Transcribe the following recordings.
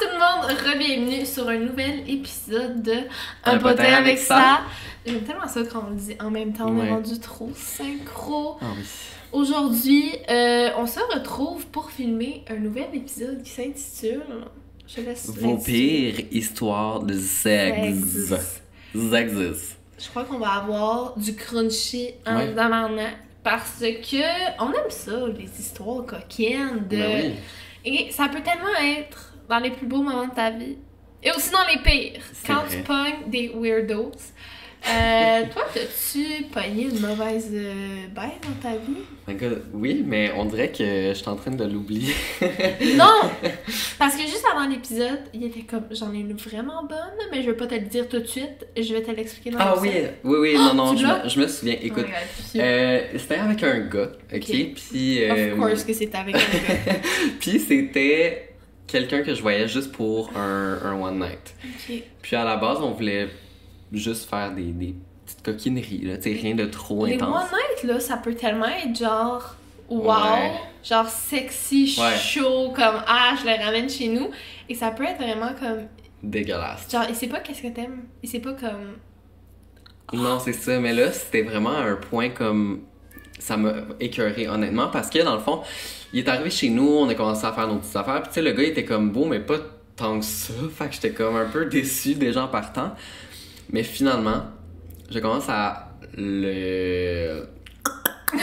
tout le monde, re-bienvenue sur un nouvel épisode de Un potin avec avec ça. J'aime tellement ça quand on le dit en même temps, on est Ouais. rendu trop synchro. Ah oui. Aujourd'hui, euh, on se retrouve pour filmer un nouvel épisode qui s'intitule... Je laisse Vos pires histoires de sexe. Sexe. Je crois qu'on va avoir du crunchy en Ouais. parce que on aime ça, les histoires coquines de... Ben oui. Et ça peut tellement être dans les plus beaux moments de ta vie. Et aussi dans les pires. Quand vrai. tu pognes des weirdos. Euh, toi, t'as-tu pogné une mauvaise euh, bête dans ta vie? My God, oui, mais on dirait que je suis en train de l'oublier. Non! Parce que juste avant l'épisode, il était comme j'en ai une vraiment bonne, mais je vais pas te le dire tout de suite. Je vais te l'expliquer dans Ah oui, oui, oui, non, non, je me, je me souviens. Écoute, Oh puis- euh, c'était avec un gars, ok? Ok. Puis, euh, Of course que c'est avec un gars. puis c'était quelqu'un que je voyais juste pour un, un one night. Puis à la base, on voulait juste faire des, des petites coquineries, là, tu sais, rien de trop Les intense. one night, là, ça peut tellement être genre wow, Ouais. genre sexy, Ouais. chaud, comme ah, je le ramène chez nous. Et ça peut être vraiment comme Dégueulasse. genre, il sait pas qu'est-ce que t'aimes. Il sait pas comme. Non, c'est ça, mais là, c'était vraiment un point comme. Ça m'a écœuré, honnêtement, parce que dans le fond, il est arrivé chez nous, on a commencé à faire nos petites affaires, puis tu sais, le gars il était comme beau, mais pas tant que ça, fait que j'étais comme un peu déçu déjà en partant. Mais finalement, je commence à le.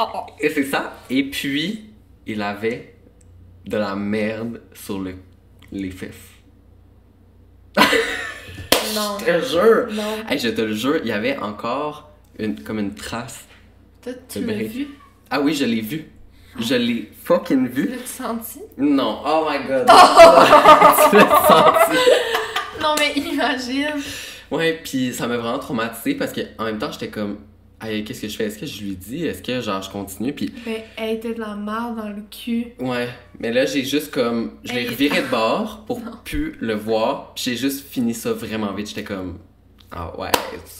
Oh, oh. Et c'est ça. Et puis, il avait de la merde sur le... les fesses. Non. Je te jure! Non. Hey, je te le jure, il y avait encore une, comme une trace. Toi, tu l'as vu? Ah oui, je l'ai vu. Je l'ai fucking vu. L'as-tu senti? Non, oh my god. tu l'as senti. Non, mais imagine. Ouais, puis ça m'a vraiment traumatisé parce que en même temps, j'étais comme, hey, qu'est-ce que je fais? Est-ce que je lui dis? Est-ce que genre je continue? Puis Mais elle était de la merde dans le cul. ouais, mais là, j'ai juste comme, je l'ai reviré de bord pour Non. plus le voir. Puis j'ai juste fini ça vraiment vite. J'étais comme, ah ouais,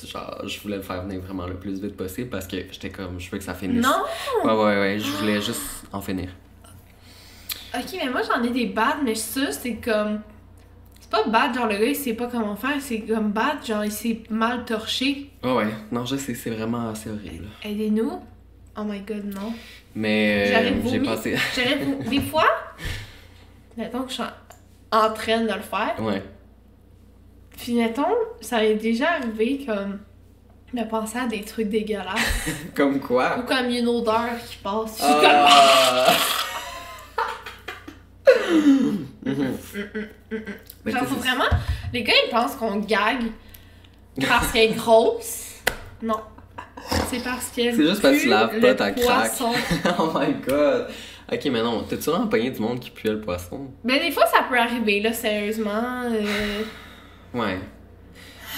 genre, je voulais le faire venir vraiment le plus vite possible parce que j'étais comme, je veux que ça finisse. Non? Ouais, ouais, ouais, je voulais juste en finir. Ok, mais moi j'en ai des bad, mais ça c'est comme. C'est pas bad, genre le gars il sait pas comment faire, c'est comme bad, genre il s'est mal torché. Ouais, ouais, non, je sais, c'est vraiment assez horrible. Aidez-nous. Oh my god, non. Mais euh, j'ai passé. J'aurais vou- Des fois, mettons que je suis en train de le faire, Ouais. Puis mettons, ça est déjà arrivé comme de penser à des trucs dégueulasses. Comme ou quoi? comme une odeur qui passe. Suis comme, Genre, faut c'est- vraiment. Les gars, ils pensent qu'on gag parce qu'elle est grosse. Non. C'est parce qu'elle. C'est juste parce que tu laves pas ta craque. oh my god! Ok, mais non, t'as-tu vraiment pogné du monde qui pue le poisson? Mais des fois, ça peut arriver, là, sérieusement. euh, Ouais.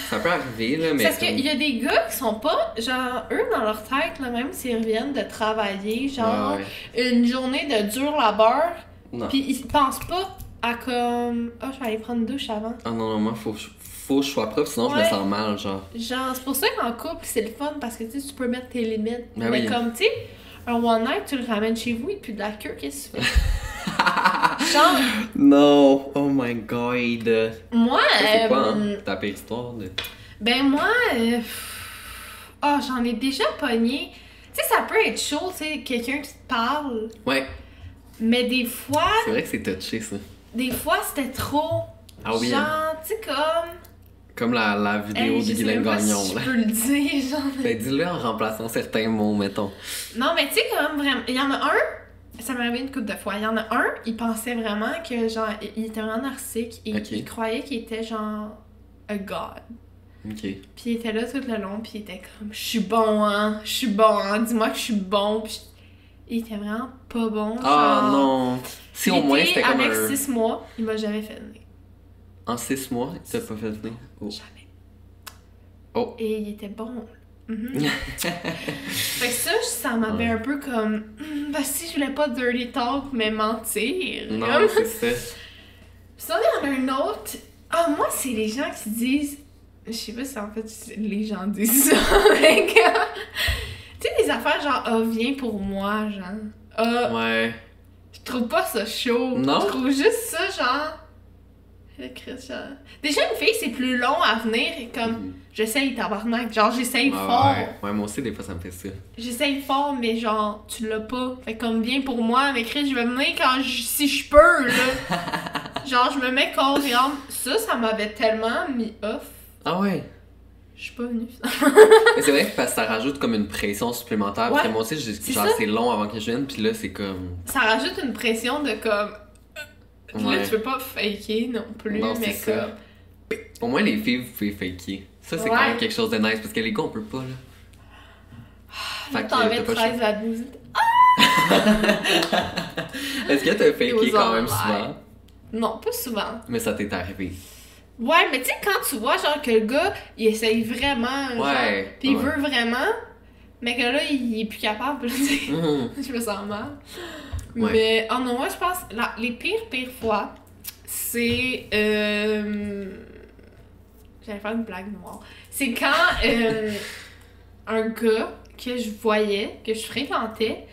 Ça peut arriver, là, mais. Parce comme- qu'il y a des gars qui sont pas. Genre, eux, dans leur tête, là, même s'ils reviennent de travailler, genre, Ouais, ouais. une journée de dur labeur, Non. puis ils pensent pas à comme. Ah, je vais aller prendre une douche avant. Ah non, non, moi, faut, faut que je sois propre, sinon je Ouais. me sens mal, genre. Genre, c'est pour ça qu'en couple, c'est le fun parce que tu sais, tu peux mettre tes limites. Ben Mais oui. comme, tu sais, un one night, tu le ramènes chez vous et puis de la queue, qu'est-ce que tu fais? Genre, non! Oh my god! moi, C'est quoi, euh, hein? Ta pire histoire de. ben moi, euh, oh, j'en ai déjà pogné. Tu sais, ça peut être chaud, tu sais, quelqu'un qui te parle, Ouais, mais des fois, c'est vrai que c'est touché, ça. des fois, c'était trop. Ah oui. Genre, tu sais, comme. Comme la, la vidéo Hey, de Guylaine même Gagnon, si là. je peux le dire, genre. Ben, dis-le en remplaçant certains mots, mettons. Non, mais tu sais, comme vraiment. Il y en a un, ça m'est arrivé une couple de fois. Il y en a un, il pensait vraiment que, genre, il- était vraiment narcissique et il croyait qu'il était, genre, a god. Ok. Puis il était là tout le long, puis il était comme, je suis bon, hein, je suis bon, hein, dis-moi que je suis bon. Puis il était vraiment pas bon. Ah non! Si au moins était c'était comme avec un. 6 mois, il m'a jamais fait venir. En six mois, t'as pas fait venir. Oh. Jamais. Oh. Et il était bon. Mhm. fait que ça, ça m'avait Ouais. un peu comme. Hum, Ben si je voulais pas dirty talk, mais mentir. Non, c'est ça. Ça, il y en a un autre. Ah, moi, c'est les gens qui disent. Je sais pas si en fait les gens disent ça, mais quand- Tu sais, des affaires genre, ah, viens pour moi, genre. Ah, Ouais. je trouve pas ça chaud. Non? Je trouve juste ça, genre. Genre- Déjà, une fille, c'est plus long à venir et comme. Mhm. J'essaye, tabarnak. Genre, j'essaye Ouais, fort. ouais. Ouais, moi aussi, des fois, ça me fait ça. J'essaye fort, mais genre, tu l'as pas. Fait comme, viens pour moi, mais Chris, je vais venir quand je- si je peux, là. genre, je me mets corps et âme. Ça, ça m'avait tellement mis off. Ah ouais? Je suis pas venue. C'est vrai que parce que ça rajoute comme une pression supplémentaire. Parce que Ouais. moi aussi, j'ai- genre, c'est long avant que je vienne, puis là, c'est comme. ça rajoute une pression de comme. Puis là, tu peux pas faker non plus, Non, mais c'est ça. comme. Au moins, les filles, vous pouvez faker. Ça, c'est Ouais. quand même quelque chose de nice, parce que les gars, on peut pas, là. Là, Fait que t'en mets pas 13 à 12. Est-ce que t'as faké quand même souvent? Non, pas souvent. Mais ça t'est arrivé. Ouais, mais tu sais, quand tu vois, genre, que le gars, il essaye vraiment, genre, Ouais, pis il ouais. veut vraiment, mais que là, il est plus capable, tu sais. Mhm. je me sens mal. Ouais. Mais, oh non, moi, je pense, la- les pires, pires fois, c'est. Euh... J'allais faire une blague noire. C'est quand euh, un gars que je voyais, que je fréquentais,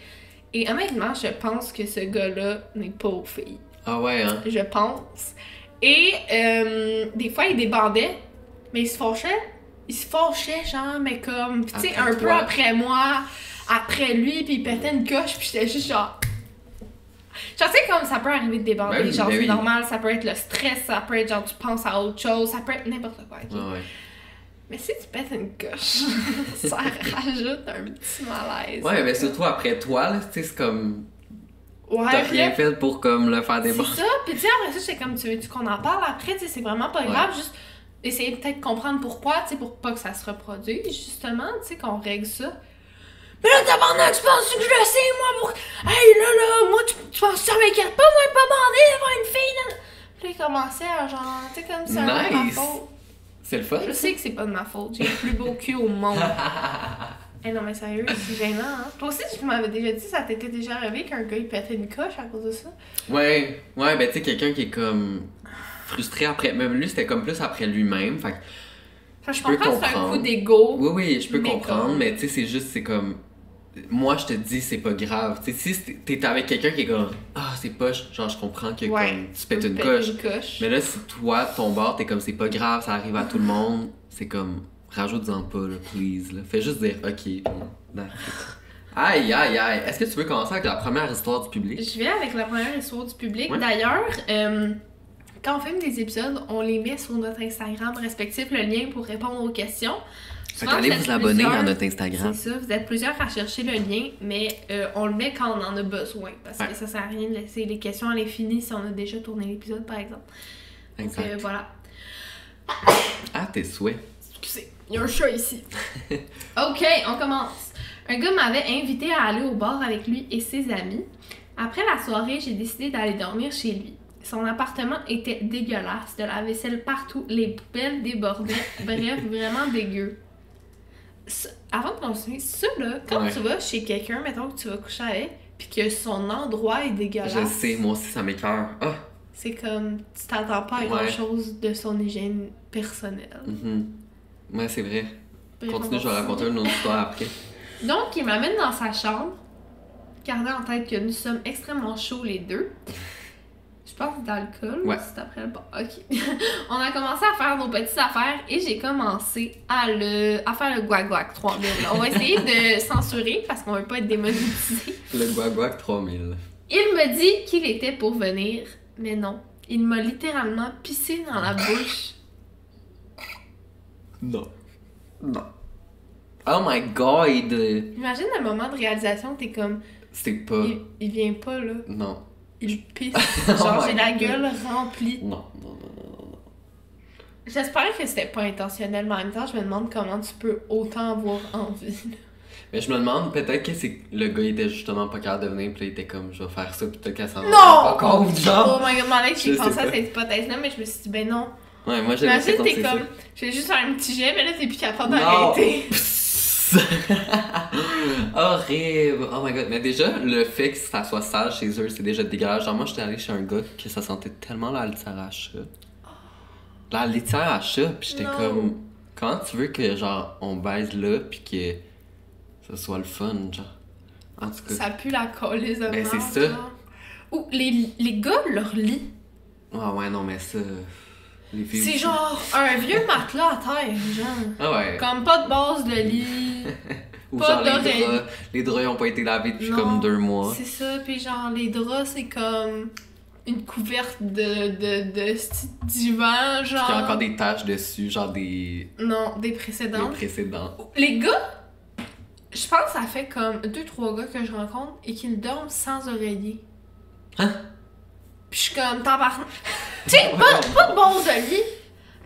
et honnêtement, je pense que ce gars-là n'est pas aux filles. Ah ouais, hein? Je pense. Et euh, des fois, il débandait, mais il se fâchait. Il se fâchait, genre, mais comme, tu sais, un peu après moi, après lui, puis il pétait une coche, puis j'étais juste genre. Tu sais, comme ça peut arriver de débander, Ben oui, genre, ben c'est oui. normal, ça peut être le stress, ça peut être genre, tu penses à autre chose, ça peut être n'importe quoi, ouais. Mais si tu pètes une coche, ça rajoute un petit malaise. Ouais, mais surtout après toi, là, tu sais, c'est comme. Ouais, T'as rien fait pour comme le faire C'est déborder. ça, puis tu sais, après ça, c'est comme tu veux-tu qu'on en parle après, tu sais, c'est vraiment pas Ouais. grave, juste essayer peut-être de comprendre pourquoi, tu sais, pour pas que ça se reproduise, justement, tu sais, qu'on règle ça. Mais là, tabarnak, tu penses que je le sais, moi, pour. Hey, là, là, moi, tu, tu penses que ça m'inquiète pas, moi, pas bandé d'avoir une fille, là. Puis là, il commençait à genre, tu sais, comme c'est un Nice. faute. C'est le fun. Je sais que c'est pas de ma faute, j'ai le plus beau cul au monde. Eh non, mais sérieux, c'est gênant, hein. Toi aussi, tu m'avais déjà dit, ça t'était déjà arrivé qu'un gars, il pétait une coche à cause de ça? Ouais, ouais, ben tu sais, quelqu'un qui est comme frustré après. Même lui, c'était comme plus après lui-même. Fait que, Enfin, je Je peux comprends que c'est un comprendre. coup d'ego. oui, oui, je peux Mais comprendre, comme- mais tu sais, c'est juste, c'est comme. Moi, je te dis, c'est pas grave. Si t'es avec quelqu'un qui est comme. Ah, c'est poche, genre, je comprends que Ouais. comme, tu pètes une coche. une coche. Mais là, si toi, ton bord, t'es comme, c'est pas grave, ça arrive à tout le monde, c'est comme. Rajoute-en pas, là, please. Là. Fais juste dire, ok. Aïe, aïe, aïe. Est-ce que tu veux commencer avec la première histoire du public? Je viens avec la première histoire du public. Ouais. D'ailleurs, euh, quand on filme des épisodes, on les met sur notre Instagram respectif, le lien pour répondre aux questions. Fait qu'allez vous abonner à notre Instagram. C'est ça, vous êtes plusieurs à chercher le lien, mais euh, on le met quand on en a besoin. Parce Ouais. que ça sert à rien de laisser les questions à l'infini si on a déjà tourné l'épisode, par exemple. Donc Exact. euh, voilà. Ah, tes souhaits. Excusez, il y a un chat ici. ok, on commence. Un gars m'avait invité à aller au bar avec lui et ses amis. Après la soirée, j'ai décidé d'aller dormir chez lui. Son appartement était dégueulasse, de la vaisselle partout, les poubelles débordaient, bref, vraiment dégueu. Avant de continuer, ça là, quand Ouais. tu vas chez quelqu'un, mettons que tu vas coucher avec, puis que son endroit est dégueulasse, Je sais, moi aussi, ça m'écœure. Ah! c'est comme, tu t'attends pas à Ouais. grand chose de son hygiène personnelle. mhm. Ouais, c'est vrai. Bref, Continue, on je vais va raconter une autre histoire après. Donc, il m'amène dans sa chambre, gardant en tête que nous sommes extrêmement chauds les deux. Je pense d'alcool, Ouais. c'est après le bar. Ok. On a commencé à faire nos petites affaires et j'ai commencé à, le, à faire le guac guac 3000. On va essayer de censurer parce qu'on veut pas être démonétisé. Le Guaguac 3000. Il me dit qu'il était pour venir, mais non. Il m'a littéralement pissé dans la bouche. Non. Non. Oh my god! Imagine le moment de réalisation, t'es comme, C'est pas. il, il vient pas là, Non. Il pisse. Oh Genre, j'ai la gueule remplie. Non, non, non, non, non. J'espère que c'était pas intentionnel, mais en même temps, je me demande comment tu peux autant avoir envie. Mais je me demande, peut-être que c'est le gars il était justement pas capable de venir, puis là, il était comme, je vais faire ça, puis peut-être qu'elle s'en Non! pas compte, Oh genre. my god, Malek, j'ai pensé à cette hypothèse-là, mais je me suis dit, ben non. Ouais, moi j'avais Imagine, t'es comme, je vais juste faire un petit jet, mais là, t'es plus capable d'arrêter. Horrible. Oh my god. Mais déjà, le fait que ça soit sage chez eux, c'est déjà dégueulasse. Genre, moi, j'étais allée chez un gars que ça sentait tellement la litière à chat. La litière à chat, pis j'étais comme. Comment tu veux que, genre, on baise là, pis que ça soit le fun, genre? En tout cas. Ça pue la colise Ben, c'est ça. Ou les, les gars, leur lit, Ah ouais, non, mais ça. C'est genre un vieux matelas à terre, genre. Ah ouais. Comme pas de base de lit. Ou pas genre les draps. Les draps ils ont pas été lavés depuis Non, comme deux mois. C'est ça, puis genre les draps, c'est comme une couverte de, de, de divan, Puis genre. il y a encore des taches dessus, genre des, Non, des des précédentes. précédents. Les gars, je pense que ça fait comme deux, trois gars que je rencontre et qu'ils dorment sans oreiller. Hein? Puis je suis comme, tabarnak. Tu sais, pas, pas de lit,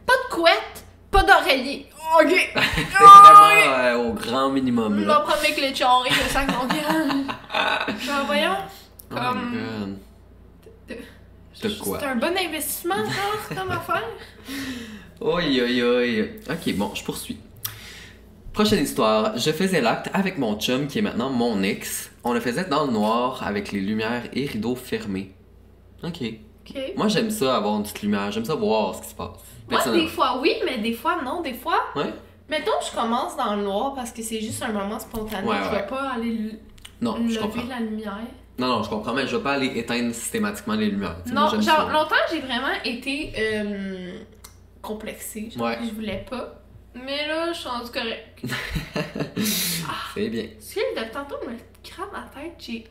pas de couette, pas d'oreiller. Ok. C'est Ah, vraiment euh, au grand minimum On là. va prendre mes clés de charrue, le sac mon gars. Genre, voyons. Oh Comme. my god. De quoi? C'est un bon investissement, genre, comme affaire. Oi, oi, oi. Ok, bon, je poursuis. Prochaine histoire. Je faisais l'acte avec mon chum qui est maintenant mon ex. On le faisait dans le noir avec les lumières et rideaux fermés. Ok. Moi, j'aime ça avoir une petite lumière. J'aime ça voir ce qui se passe. Moi, des fois oui, mais des fois non. Des fois, Ouais? mettons, je commence dans le noir parce que c'est juste un moment spontané. Ouais, je ouais. vais pas aller Non, je lever comprends. la lumière. Non, non, je comprends, mais je vais pas aller éteindre systématiquement les lumières. Moi, Non, genre, ça. longtemps, j'ai vraiment été euh, complexée. Genre, je voulais pas. Mais là, je suis rendue correcte. C'est bien. Tu sais, de tantôt, me crame la tête, j'ai.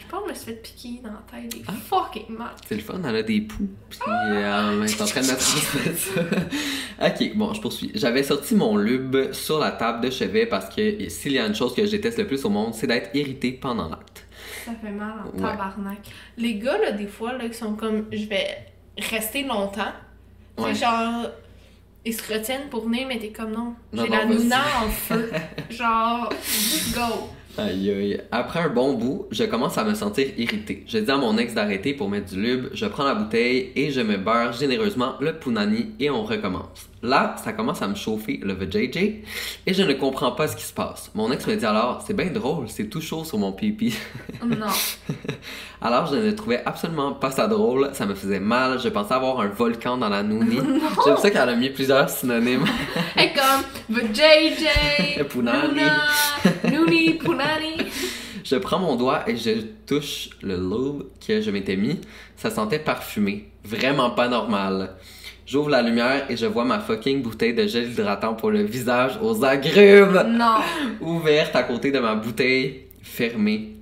Je pense que je me suis fait piquer dans la tête des Ah. fucking mal. C'est le fun, elle a des poux. Puis euh, elle est en train de me transmettre ça. ok, bon, je poursuis. J'avais sorti mon lube sur la table de chevet parce que s'il y a une chose que je déteste le plus au monde, c'est d'être irrité pendant l'acte. Ça fait mal en Ouais. tabarnak. Les gars, là, des fois, là, qui sont comme, je vais rester longtemps. C'est Ouais. genre, ils se retiennent pour venir, mais t'es comme non. Non, J'ai la nouna en feu. genre, just go. Aïe aïe. Après un bon bout, je commence à me sentir irrité. Je dis à mon ex d'arrêter pour mettre du lube, je prends la bouteille et je me beurre généreusement le punani et on recommence. Là, ça commence à me chauffer le VJJ et je ne comprends pas ce qui se passe. Mon ex me dit alors, c'est bien drôle, c'est tout chaud sur mon pipi. Non. Alors, je ne trouvais absolument pas ça drôle, ça me faisait mal, je pensais avoir un volcan dans la nouni. J'aime ça qu'elle a mis plusieurs synonymes. Et comme, the JJ, Punani. Nuna, Nuni, Punani. Je prends mon doigt et je touche le lube que je m'étais mis. Ça sentait parfumé. Vraiment pas normal. J'ouvre la lumière et je vois ma fucking bouteille de gel hydratant pour le visage aux agrumes Non. ouverte à côté de ma bouteille fermée.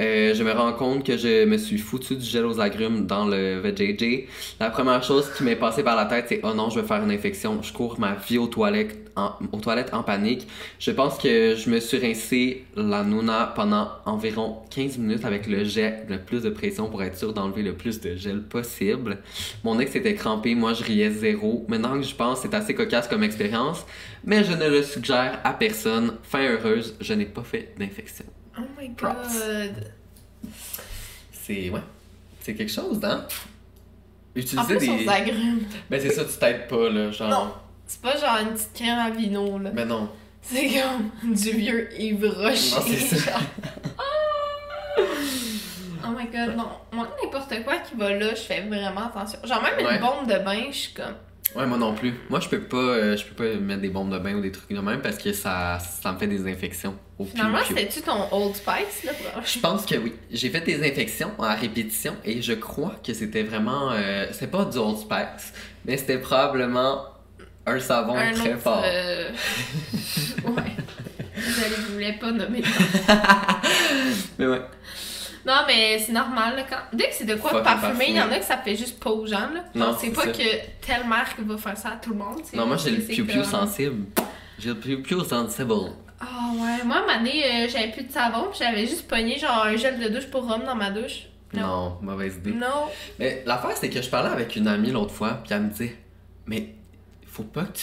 Euh, je me rends compte que je me suis foutu du gel aux agrumes dans le VJJ. La première chose qui m'est passée par la tête, c'est oh non, je vais faire une infection. Je cours ma vie aux toilettes en, panique. Je pense que je me suis rincé la Nuna pendant environ 15 minutes avec le jet, le plus de pression pour être sûr d'enlever le plus de gel possible. Mon ex était crampé, moi je riais zéro. Maintenant que je pense, c'est assez cocasse comme expérience, mais je ne le suggère à personne. Fin heureuse, je n'ai pas fait d'infection. Oh my god. C'est ouais, c'est quelque chose, hein? En Utiliser plus, des. agrumes. Ben c'est ça, tu t'aides pas là, genre. Non. C'est pas genre une petite crème à vino, là. Ben non. C'est comme du vieux Yves Rocher. Non, c'est ça. genre. Oh my god, non. Moi, n'importe quoi qui va là, je fais vraiment attention. Genre, même Ouais. une bombe de bain, je suis comme. Ouais, moi non plus. Moi je peux pas, euh, je peux pas mettre des bombes de bain ou des trucs de même parce que ça, ça me fait des infections au. Finalement, c'était-tu ton Old Spice, là? pour- Je pense que oui. J'ai fait des infections à répétition et je crois que c'était vraiment. Euh, c'était pas du Old Spice, mais c'était probablement un savon Un très autre, fort. euh, ouais. Je voulais pas nommer. nom. Mais ouais. Non, mais c'est normal. Là, quand... Dès que c'est de quoi Fucking parfumé, il y en a que ça fait juste pas aux gens. Là. Non, c'est pas ça. que telle marque va faire ça à tout le monde. Non, moi j'ai le piou-piou sensible. J'ai le piou-piou sensible. Ah ouais, moi, à euh, j'avais plus de savon, puis j'avais juste pogné genre un gel de douche pour homme dans ma douche. Non, mauvaise idée. Non. Mais l'affaire, c'est que je parlais avec une amie l'autre fois, puis elle me disait, mais faut pas que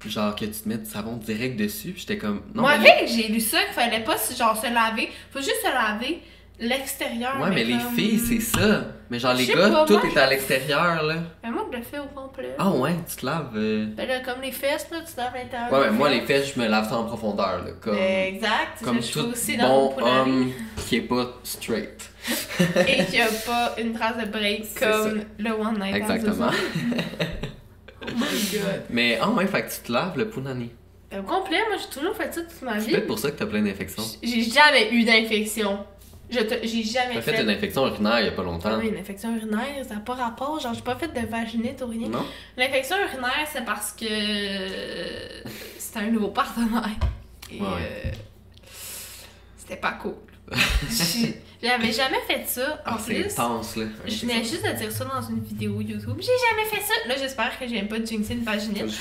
tu, genre, que tu te mettes du savon direct dessus. Puis j'étais comme, non, moi, mais j'ai lu ça qu'il fallait pas genre se laver. Faut juste se laver l'extérieur. Ouais, mais les comme- filles, c'est ça. Mais genre, les gars, pas, tout moi, est à l'extérieur, là. Mais moi, je le fais au complet. Ah ouais, tu te laves. euh. Ben là, comme les fesses, là, tu laves l'intérieur. Ouais, mais moi, les fesses. je me lave ça en profondeur, là. Comme, Exact. comme je tout aussi bon homme qui est pas straight. Et qu'il n'y a pas une trace de break C'est comme le One Night Exactement. Oh my god. Mais, ah ouais, fait que tu te laves le punani. Au complet, moi, j'ai toujours fait ça toute ma C'est vie. peut-être pour ça que t'as plein d'infections. J'ai jamais eu d'infection. Je J'ai jamais T'as fait. fait une infection urinaire il y a pas longtemps. Oui, une infection urinaire, ça n'a pas rapport. Genre, j'ai pas fait de vaginite ou rien. Non? L'infection urinaire, c'est parce que c'était un nouveau partenaire. Et Ouais. euh, c'était pas cool. J'avais jamais fait ça. En Ah, plus, intense, là. je venais juste de dire ça dans une vidéo YouTube. J'ai jamais fait ça. Là, j'espère que j'aime pas de jinxer une vaginite.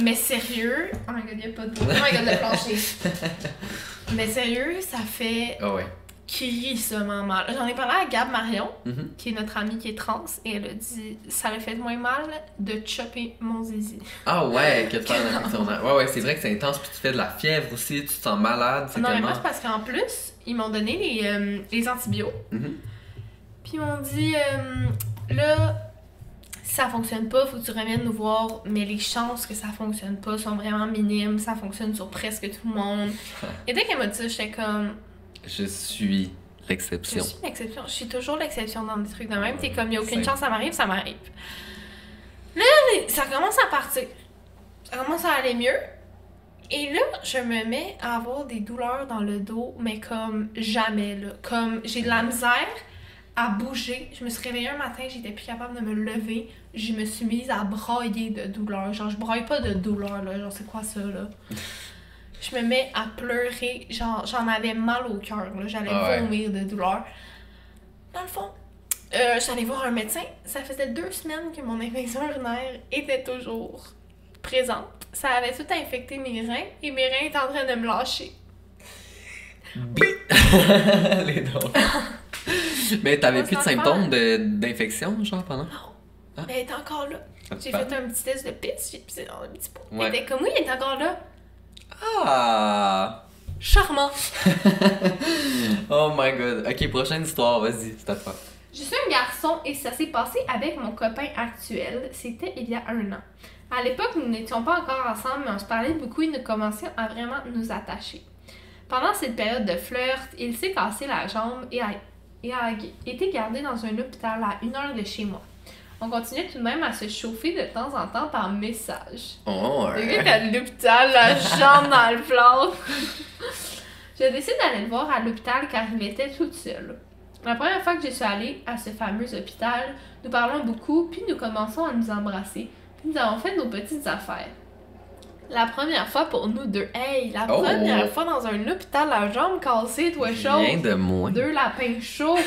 Mais sérieux. Oh my god, y'a pas de Oh my god, le plancher. Mais sérieux, ça fait Ah ouais. Crissement mal. J'en ai parlé à Gab Marion, Mhm. qui est notre amie qui est trans, et elle a dit ça me fait moins mal de chopper mon zizi. Ah ouais, que infection urinaire. Ouais, ouais, c'est vrai que c'est intense, puis tu fais de la fièvre aussi, tu te sens malade, Non, mais tellement... moi, c'est parce qu'en plus, ils m'ont donné les, euh, les antibiotiques. Mhm. Puis ils m'ont dit euh, là, ça fonctionne pas, faut que tu reviennes nous voir, mais les chances que ça fonctionne pas sont vraiment minimes, ça fonctionne sur presque tout le monde. Et dès qu'elle m'a dit ça, j'étais comme Je suis Je l'exception. suis l'exception. Je suis toujours l'exception dans des trucs de même. T'es comme, il a aucune chance, ça m'arrive, ça m'arrive. Là, ça commence à partir. Ça commence à aller mieux. Et là, je me mets à avoir des douleurs dans le dos, mais comme jamais, là. Comme, j'ai de la misère à bouger. Je me suis réveillée un matin, j'étais plus capable de me lever. Je me suis mise à brailler de douleur. Genre, je braille pas de douleur, là. Genre, c'est quoi ça, là? Je me mets à pleurer. Genre, j'en avais mal au cœur, là. J'allais Ah ouais. vomir de douleur. Dans le fond, euh, allée voir un médecin. Ça faisait deux semaines que mon infection urinaire était toujours présente. Ça avait tout infecté mes reins et mes reins étaient en train de me lâcher. Les dents. Mais t'avais plus de symptômes d'infection, genre, pendant? Ah. Mais elle était encore là. J'ai fait un petit test de pisse, j'ai pissé dans un petit pot. Ouais. Elle était comme oui, elle est encore là. Ah! Charmant. Oh my god. Ok, prochaine histoire, vas-y, c'est à toi. Je suis un garçon et ça s'est passé avec mon copain actuel. C'était il y a un an. À l'époque, nous n'étions pas encore ensemble, mais on se parlait beaucoup et nous commencions à vraiment nous attacher. Pendant cette période de flirt, il s'est cassé la jambe et a, et a été gardé dans un hôpital à une heure de chez moi. On continuait tout de même à se chauffer de temps en temps par message. Oh, Le gars ouais. était à l'hôpital, la jambe dans le plâtre. Je décide d'aller le voir à l'hôpital car il était toute seule. La première fois que je suis allée à ce fameux hôpital, nous parlons beaucoup, puis nous commençons à nous embrasser, puis nous avons fait nos petites affaires. La première fois pour nous deux, hey, la Oh! première fois dans un hôpital, la jambe cassée, toi chaud. Rien de moins. Deux lapins chauds.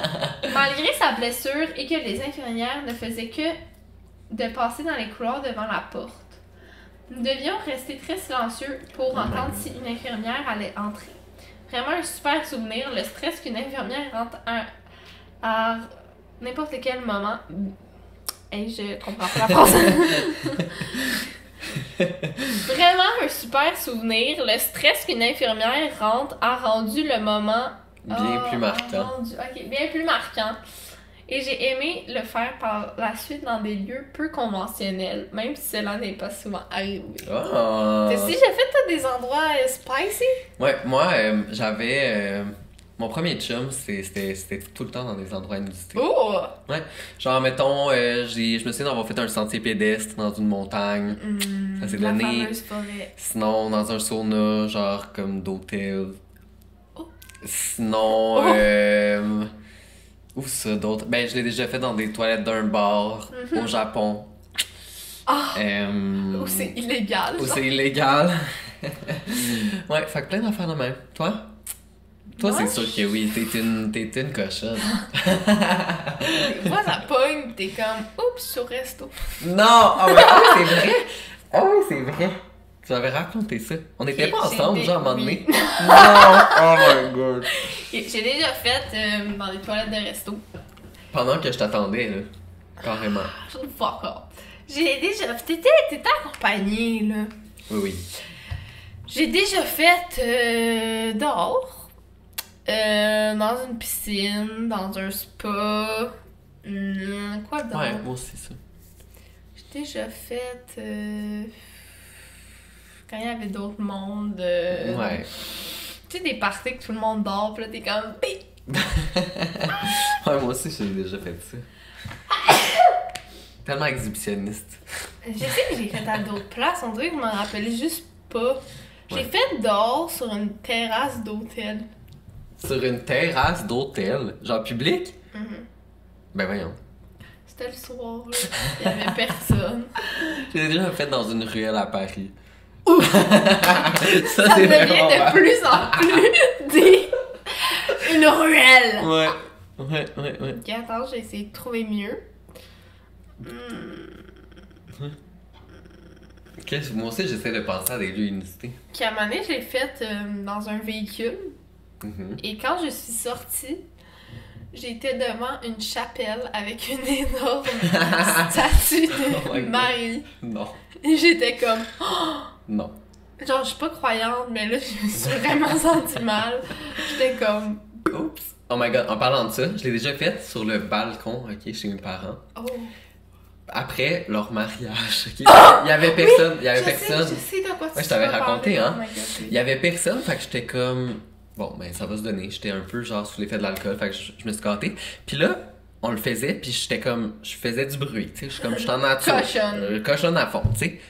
Malgré sa blessure et que les infirmières ne faisaient que de passer dans les couloirs devant la porte. Nous devions rester très silencieux pour Oh entendre si une infirmière allait entrer. Vraiment un super souvenir, le stress qu'une infirmière rentre à, à n'importe quel moment. Et je comprends pas la phrase. Vraiment un super souvenir, le stress qu'une infirmière rentre a rendu le moment Bien ah, plus marquant. rendu- bien plus marquant. Et j'ai aimé le faire par la suite dans des lieux peu conventionnels, même si cela n'est pas souvent arrivé. Oh. T'as aussi déjà fait des endroits euh, spicy? Ouais, moi, euh, j'avais. euh, mon premier chum, c'était tout le temps dans des endroits inusités. Oh! Genre, mettons, euh, j'ai- je me souviens d'avoir fait un sentier pédestre dans une montagne. Ça s'est donné. forêt. Sinon, dans un sauna, genre comme d'hôtel. Oh. Sinon, Oh. euh, où ça d'autre? Ben, je l'ai déjà fait dans des toilettes d'un bar au Japon. Ah! Euh, Ou c'est illégal. où c'est illégal. ouais, fait que plein d'affaires de même. Toi? Toi, Moi, c'est sûr que oui, t'es une, t'es une cochonne. Des fois, ça pogne, t'es comme, oups, sur resto. non! Ah ouais, ah oui, c'est vrai! Ah oui, c'est vrai! Tu m'avais raconté ça. On n'était pas ensemble, genre, à un moment donné. non! Oh my god! J'ai déjà fait euh, dans des toilettes de resto. Pendant que je t'attendais, là. Carrément. Fuck off. J'ai déjà. T'étais t'étais accompagnée, là. Oui, oui. J'ai déjà fait euh, dehors, euh, dans une piscine, dans un spa. Hum, quoi d'autre? Ouais, moi aussi, ça. J'ai déjà fait. euh, quand il y avait d'autres mondes. euh, Ouais. Tu sais, des parties que tout le monde dort, pis là, t'es comme. Ouais, moi aussi, j'ai déjà fait ça. Tellement exhibitionniste. Je sais que j'ai fait à d'autres places, on dirait que je m'en rappelais juste pas. J'ai Ouais. fait dehors sur une terrasse d'hôtel. Sur une terrasse d'hôtel, genre public? Mhm. Ben voyons. C'était le soir, là. Il y avait personne. J'ai déjà fait dans une ruelle à Paris. Ça c'est devient de plus en plus des... une ruelle. Ouais. Ouais, ouais, ouais. Ok, attends, j'ai essayé de trouver mieux. Hmm. Moi aussi, j'essaie de penser à des lieux inusités. Qu'à un moment donné, je l'ai faite euh, dans un véhicule. Mhm. Et quand je suis sortie, j'étais devant une chapelle avec une énorme statue de Oh. Marie. Non. Et j'étais comme... Non. Genre, je suis pas croyante, mais là, je me suis vraiment sentie mal. J'étais comme... Oups. Oh my god, en parlant de ça, je l'ai déjà fait sur le balcon, ok, chez mes parents. Oh... Après leur mariage, ok. Il y avait personne, il y avait je personne. Sais, je sais de quoi tu Ouais, je t'avais raconté, parler. hein. Oh my God, Il y avait personne, fait que j'étais comme. Bon, ben ça va se donner. J'étais un peu genre sous l'effet de l'alcool, fait que je, je me suis gâté. Puis là, on le faisait, puis j'étais comme. Je faisais du bruit, tu sais. Je suis comme. Je suis en nature. Cochonne. Euh, cochonne à fond, tu sais.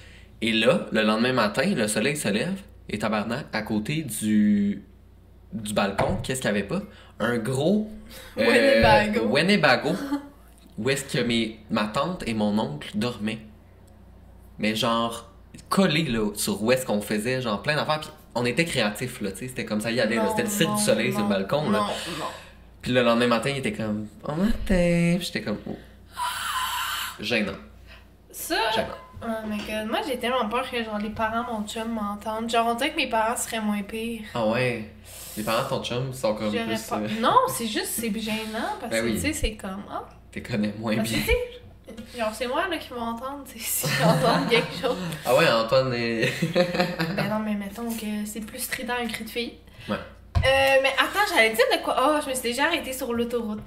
Et là, le lendemain matin, le soleil se lève, et tabarnak, à côté du. du balcon, qu'est-ce qu'il y avait pas? Un gros. euh, Winnebago. Winnebago, où est-ce que mes, ma tante et mon oncle dormaient. Mais genre, collés là, sur où est-ce qu'on faisait, genre plein d'affaires. Puis on était créatifs, là, tu sais. C'était comme ça, il y allait, C'était le cirque du soleil sur le balcon, Non, là. non. Puis le lendemain matin, il était comme, oh matin. Puis j'étais comme, oh. Gênant. Ça... Gênant. Oh my god, moi j'ai tellement peur que genre les parents de mon chum m'entendent. Genre on dirait que mes parents seraient moins pires. Ah ouais. Les parents de ton chum sont comme plus. pas. euh, Non, c'est juste c'est gênant parce Ben que oui. tu sais c'est comme ah T'es connais moins parce bien. genre c'est moi là qui vais entendre si j'entends quelque chose. Ah ouais, Antoine est. Ben non mais mettons que c'est plus strident un cri de fille. Ouais. Euh, mais attends, j'allais dire de quoi? Oh, je me suis déjà arrêtée sur l'autoroute.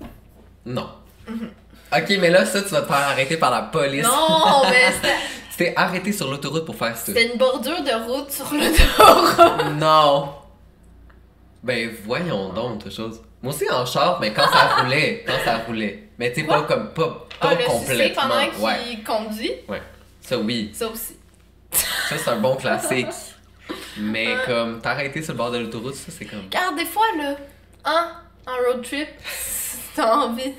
non. Mhm. Ok, mais là, ça, tu vas te faire arrêter par la police. Non, mais c'était- t'es arrêté sur l'autoroute pour faire ça. c'était une bordure de route sur l'autoroute. Non! Ben voyons donc, autre chose. Moi aussi en char, mais quand ça roulait, quand ça roulait. Mais tu sais, pas comme, pas, pas Ah, le complètement. pendant qu'il Ouais, conduit, ça oui. ça aussi. Ça c'est un bon classique. Mais Ouais. comme t'arrêter sur le bord de l'autoroute, ça c'est comme... Regarde, des fois, là, hein, en road trip, t'as envie.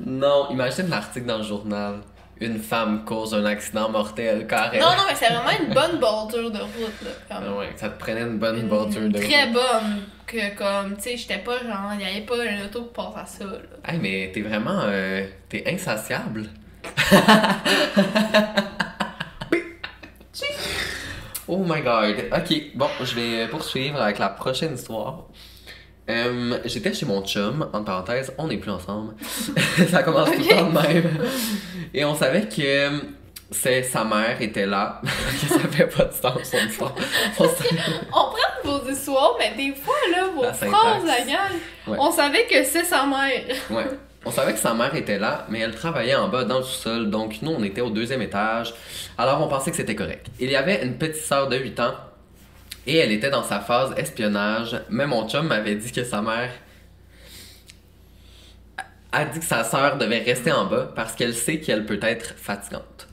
Non, imagine l'article dans le journal. Une femme cause un accident mortel, carrément. Non, non, mais c'est vraiment une bonne bordure de route, là. Comme Ah ouais, ça te prenait une bonne une bordure de Très route. bonne. Que, comme, tu sais, j'étais pas genre, il y avait pas un auto qui passe à ça, là. Hey, mais t'es vraiment... euh, t'es insatiable. oh my god. Ok, bon, je vais poursuivre avec la prochaine histoire. Euh, J'étais chez mon chum, entre parenthèses, on n'est plus ensemble. ça commence tout le temps de même. Et on savait que euh, c'est, sa mère était là. ça fait pas de sens, son histoire. On prend vos histoires, mais des fois, là, vos La phrases, la Ouais. on savait que c'est sa mère. Ouais. On savait que sa mère était là, mais elle travaillait en bas dans le sous-sol, donc nous on était au deuxième étage. Alors on pensait que c'était correct. Il y avait une petite sœur de 8 ans et elle était dans sa phase espionnage. Mais mon chum m'avait dit que sa mère a dit que sa sœur devait rester en bas parce qu'elle sait qu'elle peut être fatigante.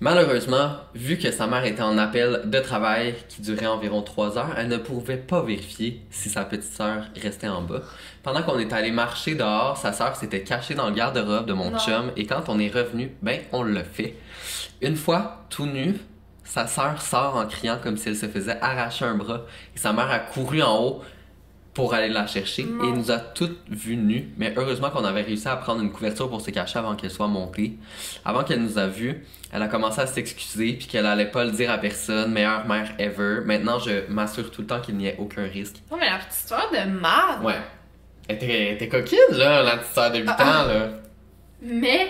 Malheureusement, vu que sa mère était en appel de travail qui durait environ 3 heures, elle ne pouvait pas vérifier si sa petite sœur restait en bas. Pendant qu'on est allé marcher dehors, sa sœur s'était cachée dans le garde-robe de mon Non. chum et quand on est revenu, ben on l'a fait. Une fois, tout nu, sa sœur sort en criant comme si elle se faisait arracher un bras et sa mère a couru en haut pour aller la chercher et nous a toutes vues nues. Mais heureusement qu'on avait réussi à prendre une couverture pour se cacher avant qu'elle soit montée. Avant qu'elle nous a vus, elle a commencé à s'excuser puis qu'elle allait pas le dire à personne. Meilleure mère ever. Maintenant, je m'assure tout le temps qu'il n'y ait aucun risque. Non, mais la petite histoire de marde. Ouais. Elle était, elle était coquine, là, la petite sœur de 8 Ah, ah. ans, là. Mais.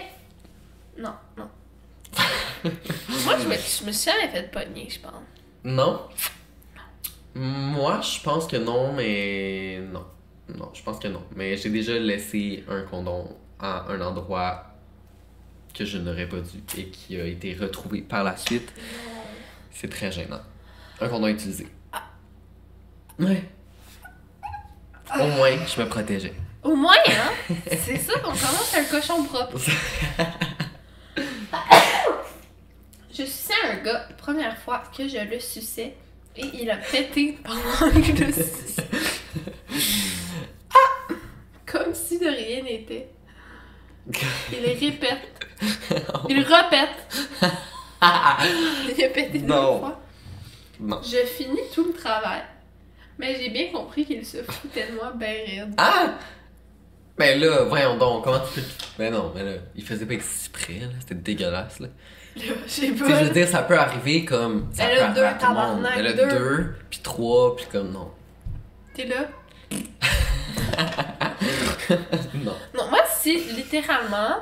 Moi, je me, je me suis jamais fait pogner, je pense. Non? Moi, je pense que non, mais non. Non, je pense que non. Mais j'ai déjà laissé un condom à un endroit que je n'aurais pas dû et qui a été retrouvé par la suite. C'est très gênant. Un condom utilisé. Ouais. Au moins, je me protégeais. Au moins, hein? C'est ça qu'on commence un cochon propre. Je suçais un gars, première fois que je le suçais, et il a pété pendant que je le suçais. était. Il les répète. Il répète. Il a pété deux Non. fois. Non. Je finis tout le travail. Mais j'ai bien compris qu'il se foutait de moi ben raide. Ah! Ben là, voyons donc, comment tu peux. Ben non, ben là, il faisait pas exprès, là. C'était dégueulasse, là. J'ai pas. je veux dire, ça peut arriver comme. Ça Elle a arriver deux, à tout le monde. tabarnak, Elle a deux. deux, puis trois, puis comme non. T'es là? non. Non, moi, si littéralement,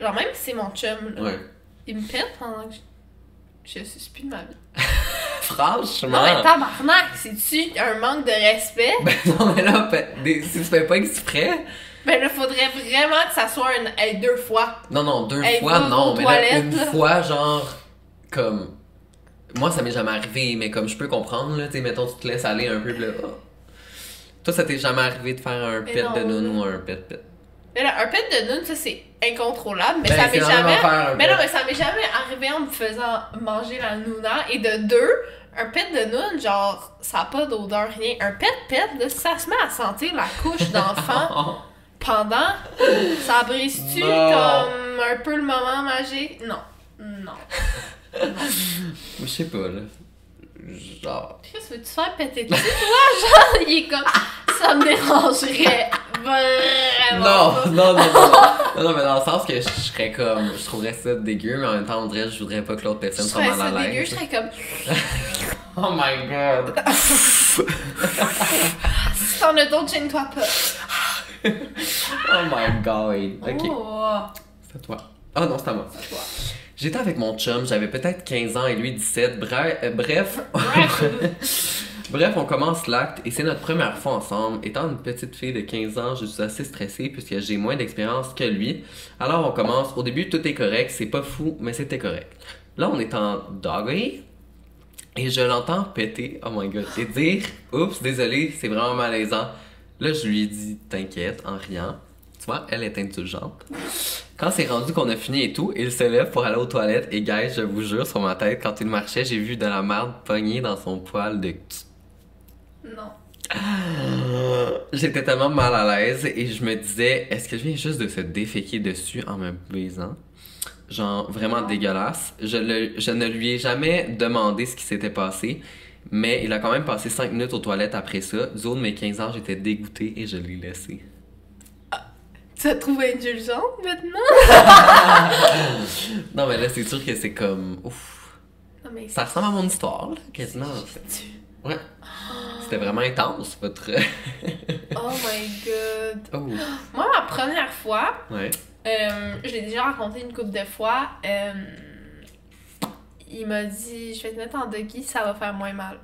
genre même si c'est mon chum, là, Ouais. il me pète pendant que je, je suis plus de ma vie. Franchement. Non, mais tabarnak, c'est-tu un manque de respect? Ben non, mais là, des- si tu fais pas exprès. Ben là, faudrait vraiment que ça soit une, hey, deux fois. Non, non, deux fois, non. Mais là, une fois, genre, comme. Moi, ça m'est jamais arrivé, mais comme je peux comprendre, là, tu sais, mettons, tu te laisses aller un peu, là. oh. Toi, ça t'est jamais arrivé de faire un Mais pet non, de noun ou un pet pet? Mais là, un pet de noun, ça c'est incontrôlable, mais Ben, ça m'est jamais. mais non, mais ça m'est jamais arrivé en me faisant manger la nouna. Et de deux, un pet de noun, genre, ça a pas d'odeur, rien. Un pet pet, là, ça se met à sentir la couche d'enfant pendant, ça brise-tu Non. comme un peu le moment magique? Non. Non. Je sais pas, là. Genre. Chris, veux-tu te faire péter dessus, toi? Genre, il est comme. Ça me dérangerait vraiment. Non, non, non, non, non, non, mais dans le sens que je serais comme, je trouverais ça dégueu, mais en même temps, on dirait que je voudrais pas que l'autre personne soit mal à dégueu, je l'aise. serais comme. Oh my god. Si t'en as d'autres, gêne-toi pas. Oh my god. Ok, Oh, c'est à toi. Ah non, c'est à moi. toi. J'étais avec mon chum, j'avais peut-être 15 ans et lui 17. Bref, euh, bref, Bref. bref, on commence l'acte et c'est notre première fois ensemble. Étant une petite fille de 15 ans, je suis assez stressée puisque j'ai moins d'expérience que lui. Alors on commence. Au début, tout est correct, c'est pas fou, mais c'était correct. Là, on est en doggy et je l'entends péter, oh my god, et dire Oups, désolé, c'est vraiment malaisant. Là, je lui dis T'inquiète, en riant. Tu vois, elle est indulgente. Quand c'est rendu qu'on a fini et tout, il se lève pour aller aux toilettes et guys, je vous jure, sur ma tête, quand il marchait, j'ai vu de la merde pognée dans son poil de. Non. J'étais tellement mal à l'aise et je me disais, est-ce que je viens juste de se déféquer dessus en me baisant? Genre, vraiment dégueulasse. Je, le- je ne lui ai jamais demandé ce qui s'était passé, mais il a quand même passé 5 minutes aux toilettes après ça. De mes 15 ans, j'étais dégoûté et je l'ai laissé. Tu as trouvé indulgente maintenant? Non, mais là, c'est sûr que c'est comme. Ouf. Non, mais Ça ressemble à mon histoire, là, quasiment. en fait. Ouais. C'était vraiment intense, votre. Oh my god. oh. Moi, ma première fois, Ouais. euh, je l'ai déjà raconté une couple de fois. euh, il m'a dit Je vais te mettre en doggy, ça va faire moins mal.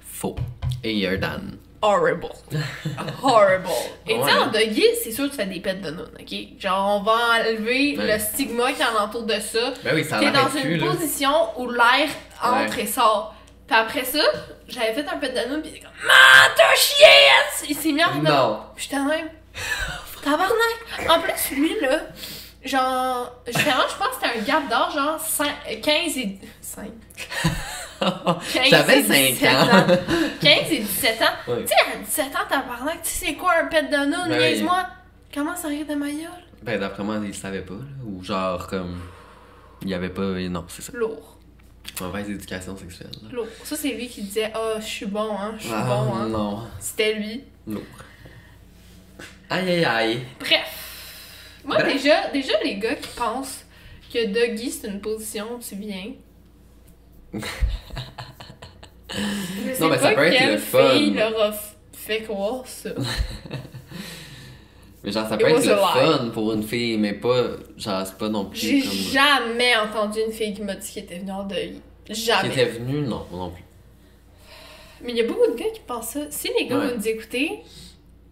Faux. Et Jordan. Horrible. Horrible. Et tu sais, en doggy, c'est sûr que tu fais des pets de noun, ok? Genre, on va enlever Ouais. le stigma qui entoure de ça. Ben oui, ça T'es dans une plus, là. position où l'air entre Ouais. et sort. Puis après ça, j'avais fait un pet de noun, pis il était comme Man, t'as chier! Il s'est mis en Non. J'étais même. Tabarnak! En plus, lui, là, genre, je pense que c'était un gap d'âge, genre cin- 15 et. 5. 15 J'avais et 17 5 ans. 15 et 17 ans. Tu sais, à 17 ans, tabarnak, tu sais quoi un pet de noun? Ben, Niaise-moi! Comment ça rire de ma gueule? Ben, d'après moi, il le savait pas, là. Ou genre, comme. Il y avait pas. Non, c'est ça. Lourd. Mauvaise éducation sexuelle. là. Lourd. Ça, c'est lui qui disait Ah, je suis bon, hein, je suis Ah, bon, hein. non. C'était lui. Lourd. Aïe, aïe, aïe. Bref. Moi, Bref. déjà, déjà, les gars qui pensent que doggy, c'est une position tu viens. Je sais Non, mais ça peut être le fun. fille leur a fait croire ça. Mais genre, ça It peut être le lie. fun pour une fille, mais pas. Genre, c'est pas non plus J'ai comme. jamais entendu une fille qui m'a dit qu'elle était venue en deuil. Qui Jamais. était venu, non, non plus. Mais il y a beaucoup de gars qui pensent ça. Si les gars Ouais. vous nous écoutez,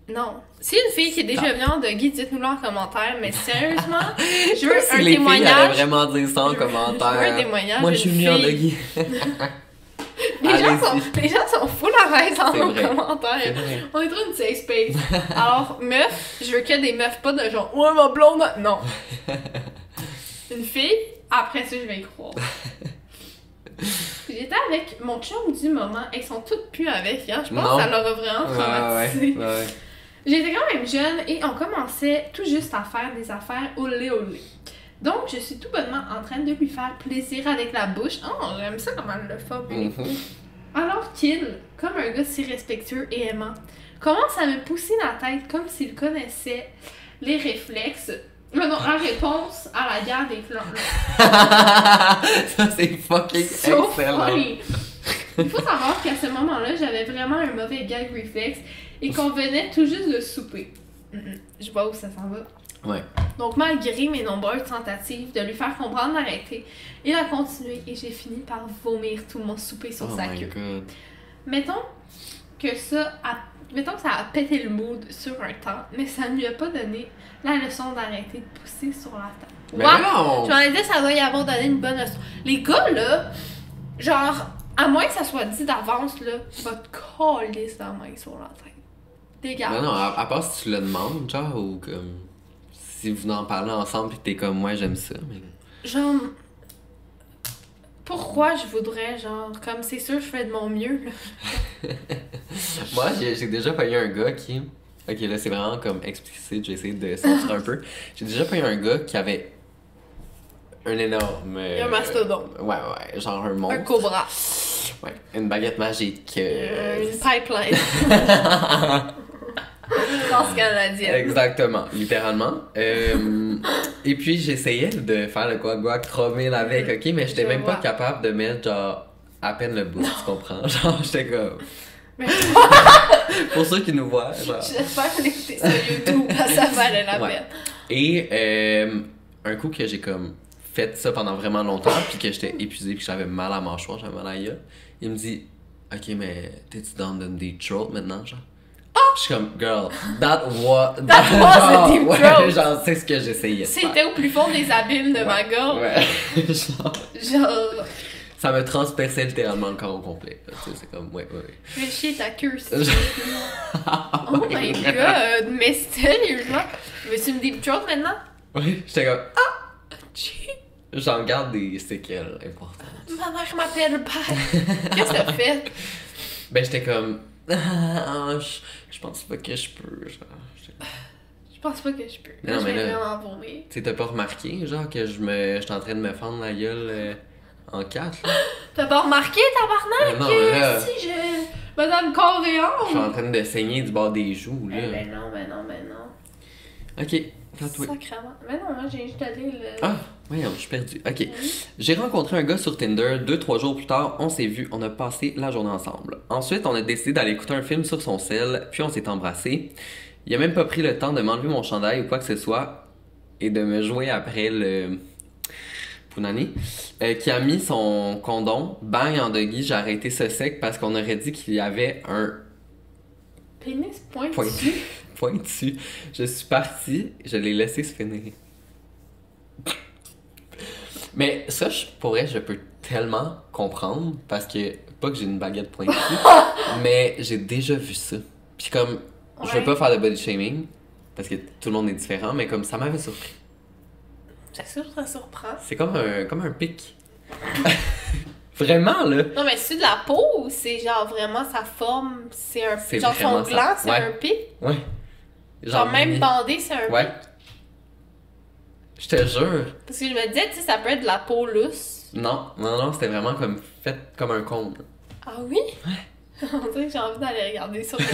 non. Si une fille qui est déjà venue en doggy, dites-nous-le en commentaire. Mais sérieusement, je veux Si un les filles témoignage. vraiment dire ça en Je veux- commentaire. je veux un témoignage Moi, je suis d'une venu en fille. doggy. Les gens, sont, les gens sont full à l'aise C'est nos commentaires. On est trop une safe space. Alors, meuf, je veux que des meufs, pas de genre, ouais, ma blonde. Non. Une fille, après ça, je vais y croire. J'étais avec mon chum du moment. Elles sont toutes plus avec, hein. Je pense Non. que ça leur a vraiment Ouais, traumatisé. ouais, ouais. J'étais quand même jeune et on commençait tout juste à faire des affaires olé olé. Donc, je suis tout bonnement en train de lui faire plaisir avec la bouche. Oh, j'aime ça comment elle le fait. Mhm. Alors qu'il, comme un gars si respectueux et aimant, commence à me pousser la tête comme s'il connaissait les réflexes. Mais non, la réponse à la guerre des clans. ça, c'est fucking So excellent. funny. Il faut savoir qu'à ce moment-là, j'avais vraiment un mauvais gag réflexe et qu'on venait tout juste de souper. Je vois où ça s'en va. Ouais. Donc, malgré mes nombreuses tentatives de lui faire comprendre d'arrêter, il a continué et j'ai fini par vomir tout mon souper sur Oh sa my queue. god. Mettons que ça a... Mettons que ça a pété le mood sur un temps, mais ça ne lui a pas donné la leçon d'arrêter de pousser sur la table. Mais Wow! non! Je m'en ai dit, ça doit y avoir donné une bonne leçon. Les gars, là, genre, à moins que ça soit dit d'avance, là, va te coller la main sur la tête. Dégage. Mais non, à, à part si tu le demandes, genre, ou comme. Si vous en parlez ensemble pis que t'es comme, moi j'aime ça, mais. Genre, pourquoi je voudrais, genre, comme c'est sûr, je fais de mon mieux, là. Moi, j'ai déjà payé un gars qui. Ok, là, c'est vraiment comme explicite, j'ai essayé de sortir un peu. J'ai déjà payé un gars qui avait un énorme. euh, Un mastodonte. Ouais, ouais, genre un monstre. Un cobra. Ouais, une baguette magique. euh, Euh, une pipeline. Exactement, littéralement. Euh, et puis j'essayais de faire le guac guac 3000 avec, ok, mais j'étais même pas capable de mettre genre à peine le bout, tu comprends? Genre, j'étais comme. Pour ceux qui nous voient, genre. J'espère l'écouter sur YouTube, ça valait la Ouais. peine. Et euh, un coup que j'ai comme fait ça pendant vraiment longtemps, puis que j'étais épuisé, puis que j'avais mal à la mâchoire, j'avais mal à la gueule, il me dit Ok, mais t'es-tu dans deep throat maintenant, genre Je suis comme, girl, that was. Oh! That was a deep ouais. Genre, c'est ce que j'essayais. C'était au plus fond des abîmes de ma gorge. Ouais. genre, Genre, ça me transperçait littéralement le corps au complet. là, tu sais, C'est comme, ouais, ouais, ouais. je vais chier ta queue. veux. Oh my god, mais sérieusement, veux-tu me deep throat maintenant? Ouais, j'étais comme, ah, j'en garde des séquelles importantes. Ma mère m'appelle pas. Qu'est-ce que t'as fait? Ben, j'étais comme, ah, je pense pas que je peux. Genre, Je pense pas que je peux. Non, je mais vais là- vraiment vomir. Tu sais, t'as pas remarqué, genre, que je me, j'étais en train de me fendre la gueule euh, en quatre, là? T'as pas remarqué, tabarnak? Mais non, que mais là- si je. Madame et Je suis en train de saigner du bord des joues, Eh là. ben non, ben non, ben non. Ok, tatoué. Sacrement. Mais non, moi j'ai juste allé le. Ah, voyons, je suis perdu. Ok. J'ai rencontré un gars sur Tinder, deux, trois jours plus tard, on s'est vu, on a passé la journée ensemble. Ensuite, on a décidé d'aller écouter un film sur son sel, puis on s'est embrassé. Il a même pas pris le temps de m'enlever mon chandail ou quoi que ce soit, et de me jouer après le. Punani, euh, qui a mis son condom, bang en doggy, j'ai arrêté ce sec parce qu'on aurait dit qu'il y avait un Pénis pointu. pointu. Pointu. Je suis partie, je l'ai laissé se finir. Mais ça, je, pour vrai, je peux tellement comprendre parce que, pas que j'ai une baguette pointue, mais j'ai déjà vu ça. Puis comme, je veux Ouais. pas faire de body shaming parce que tout le monde est différent, mais comme ça m'avait surpris. C'est sûr ça surprend. C'est comme un, comme un pic. Vraiment, là. Non, mais c'est de la peau ou c'est genre vraiment sa forme, c'est un. C'est Genre son gland, c'est Ouais. un pic? Ouais. Genre, même bandé, c'est un Ouais. Je te jure. Parce que je me disais, tu sais, ça peut être de la peau lousse. Non, non, non, c'était vraiment comme fait comme un cône. Ah oui? On dirait que j'ai envie d'aller regarder ça.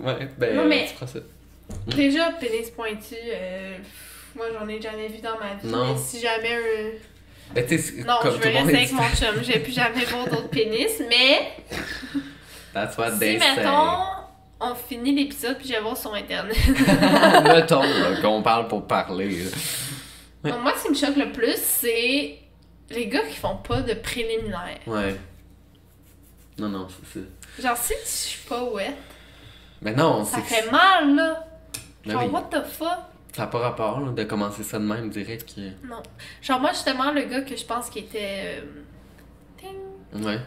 Ouais, ben, Non, mais- tu ça. Déjà, pénis pointu, euh, moi j'en ai jamais vu dans ma vie. Non. Mais si jamais un. Ben, Non, comme je veux le rester est avec mon chum. Je vais plus jamais voir d'autres pénis. Mais That's what si, they say. On finit l'épisode puis je vais voir sur internet. mettons, là, qu'on parle pour parler. là. Ouais. Donc, moi, ce qui me choque le plus, c'est les gars qui font pas de préliminaire. Ouais. Non, non, c'est ça. Genre, si je suis pas wet, Mais non, ça c'est fait mal, là. Ben Genre, oui. what the fuck? Ça n'a pas rapport là, de commencer ça de même direct. Non. Genre, moi, justement, le gars que je pense qui était. euh, ting. Ouais.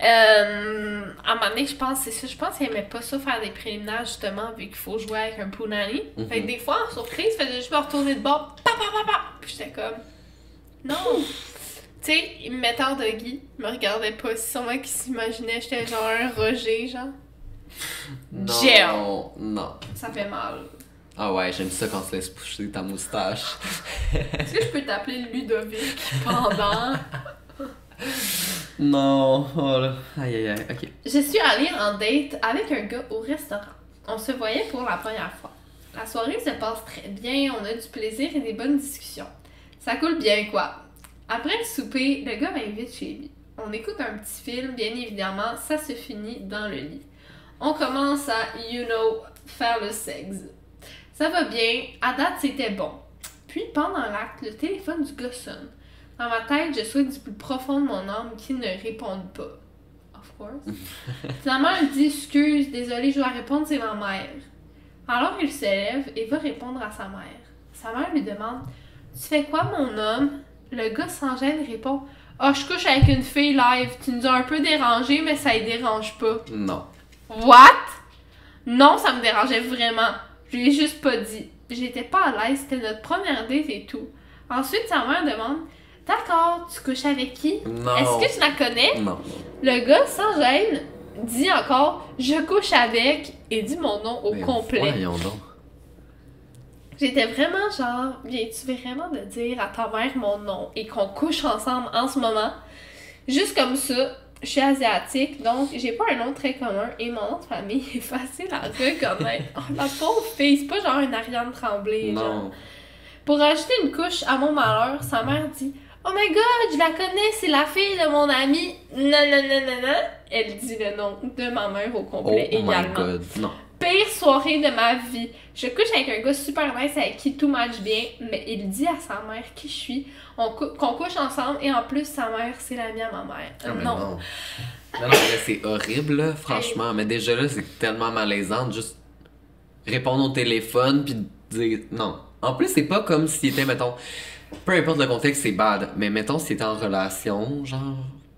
Euh, à un moment donné, je pense, c'est ça. Je pense qu'il aimait pas ça faire des préliminaires, justement, vu qu'il faut jouer avec un punani. Mhm. Fait que des fois, en surprise, il faisait juste me retourner de bord, pa pa pa pa. Puis j'étais comme. Non! tu sais, il me mettait en doggy, il me regardait pas. C'est sûrement qu'il s'imaginait, j'étais genre un Roger, genre. Non. Gel. Non. Ça fait mal. Ah ouais, j'aime ça quand tu laisses pousser ta moustache. Est-ce que je peux t'appeler Ludovic pendant? Non. Oh là. Aïe aïe aïe. Ok. Je suis allée en date avec un gars au restaurant. On se voyait pour la première fois. La soirée se passe très bien, on a du plaisir et des bonnes discussions. Ça coule bien, quoi. Après le souper, le gars m'invite chez lui. On écoute un petit film, bien évidemment, ça se finit dans le lit. On commence à, you know, faire le sexe. Ça va bien, à date c'était bon. Puis pendant l'acte, le téléphone du gars sonne. Dans ma tête, je souhaite du plus profond de mon âme qu'il ne réponde pas. Of course. Finalement, elle dit Excuse, désolé, je dois répondre, c'est ma mère. Alors il se lève et va répondre à sa mère. Sa mère lui demande Tu fais quoi, mon homme? Le gars sans gêne répond Ah, je couche avec une fille live. Tu nous as un peu dérangé, mais ça ne dérange pas. Non. What? Non, ça me dérangeait vraiment. Je lui ai juste pas dit. J'étais pas à l'aise, c'était notre première date et tout. Ensuite, sa mère demande D'accord, tu couches avec qui? Non. Est-ce que tu la connais? Non. Le gars, sans gêne, dit encore Je couche avec et dit mon nom au Mais complet. Voyons donc. J'étais vraiment genre Viens-tu vraiment de dire à ta mère mon nom et qu'on couche ensemble en ce moment? Juste comme ça, je suis asiatique, donc j'ai pas un nom très commun et mon nom de famille est facile à reconnaître. Oh, la pauvre fille, c'est pas genre une Ariane Tremblay. Genre. Non. Pour ajouter une couche à mon malheur, sa mère dit Oh my god, je la connais, c'est la fille de mon ami. Non, non, non, non, non. Elle dit le nom de ma mère au Oh complet my également. god. Non. Pire soirée de ma vie. Je couche avec un gars super nice avec qui tout match bien, mais il dit à sa mère qui je suis, cou- qu'on couche ensemble et en plus sa mère c'est l'amie à ma mère. Ah, non. non. Non, c'est horrible, là, franchement. Mais déjà là, c'est tellement malaisant de juste répondre au téléphone puis dire non. En plus, c'est pas comme s'il était, mettons, peu importe le contexte, c'est bad. Mais mettons, s'il était en relation, genre,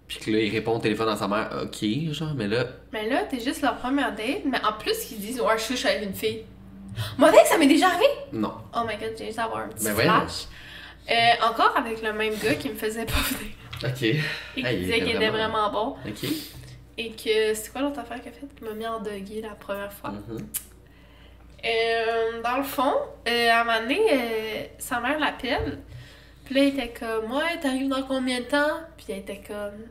puis que là, il répond au téléphone à sa mère, ok, genre, mais là, Mais là, t'es juste leur première date, mais en plus ils disent ouais, je couche avec une fille. Moi, que ça m'est déjà arrivé. non. Oh my god, j'ai juste avoir un petit Ben flash. Euh, encore avec le même gars qui me faisait pas venir. Ok. Et qui Ah, disait qu'il était vraiment- bon. Ok. Et que c'est quoi l'autre affaire qu'il a fait? Il m'a mis en doggy la première fois. Euh, dans le fond, euh, à un moment donné, euh, sa mère l'appelle. Puis là, il était comme, ouais, t'arrives dans combien de temps? Puis elle était comme,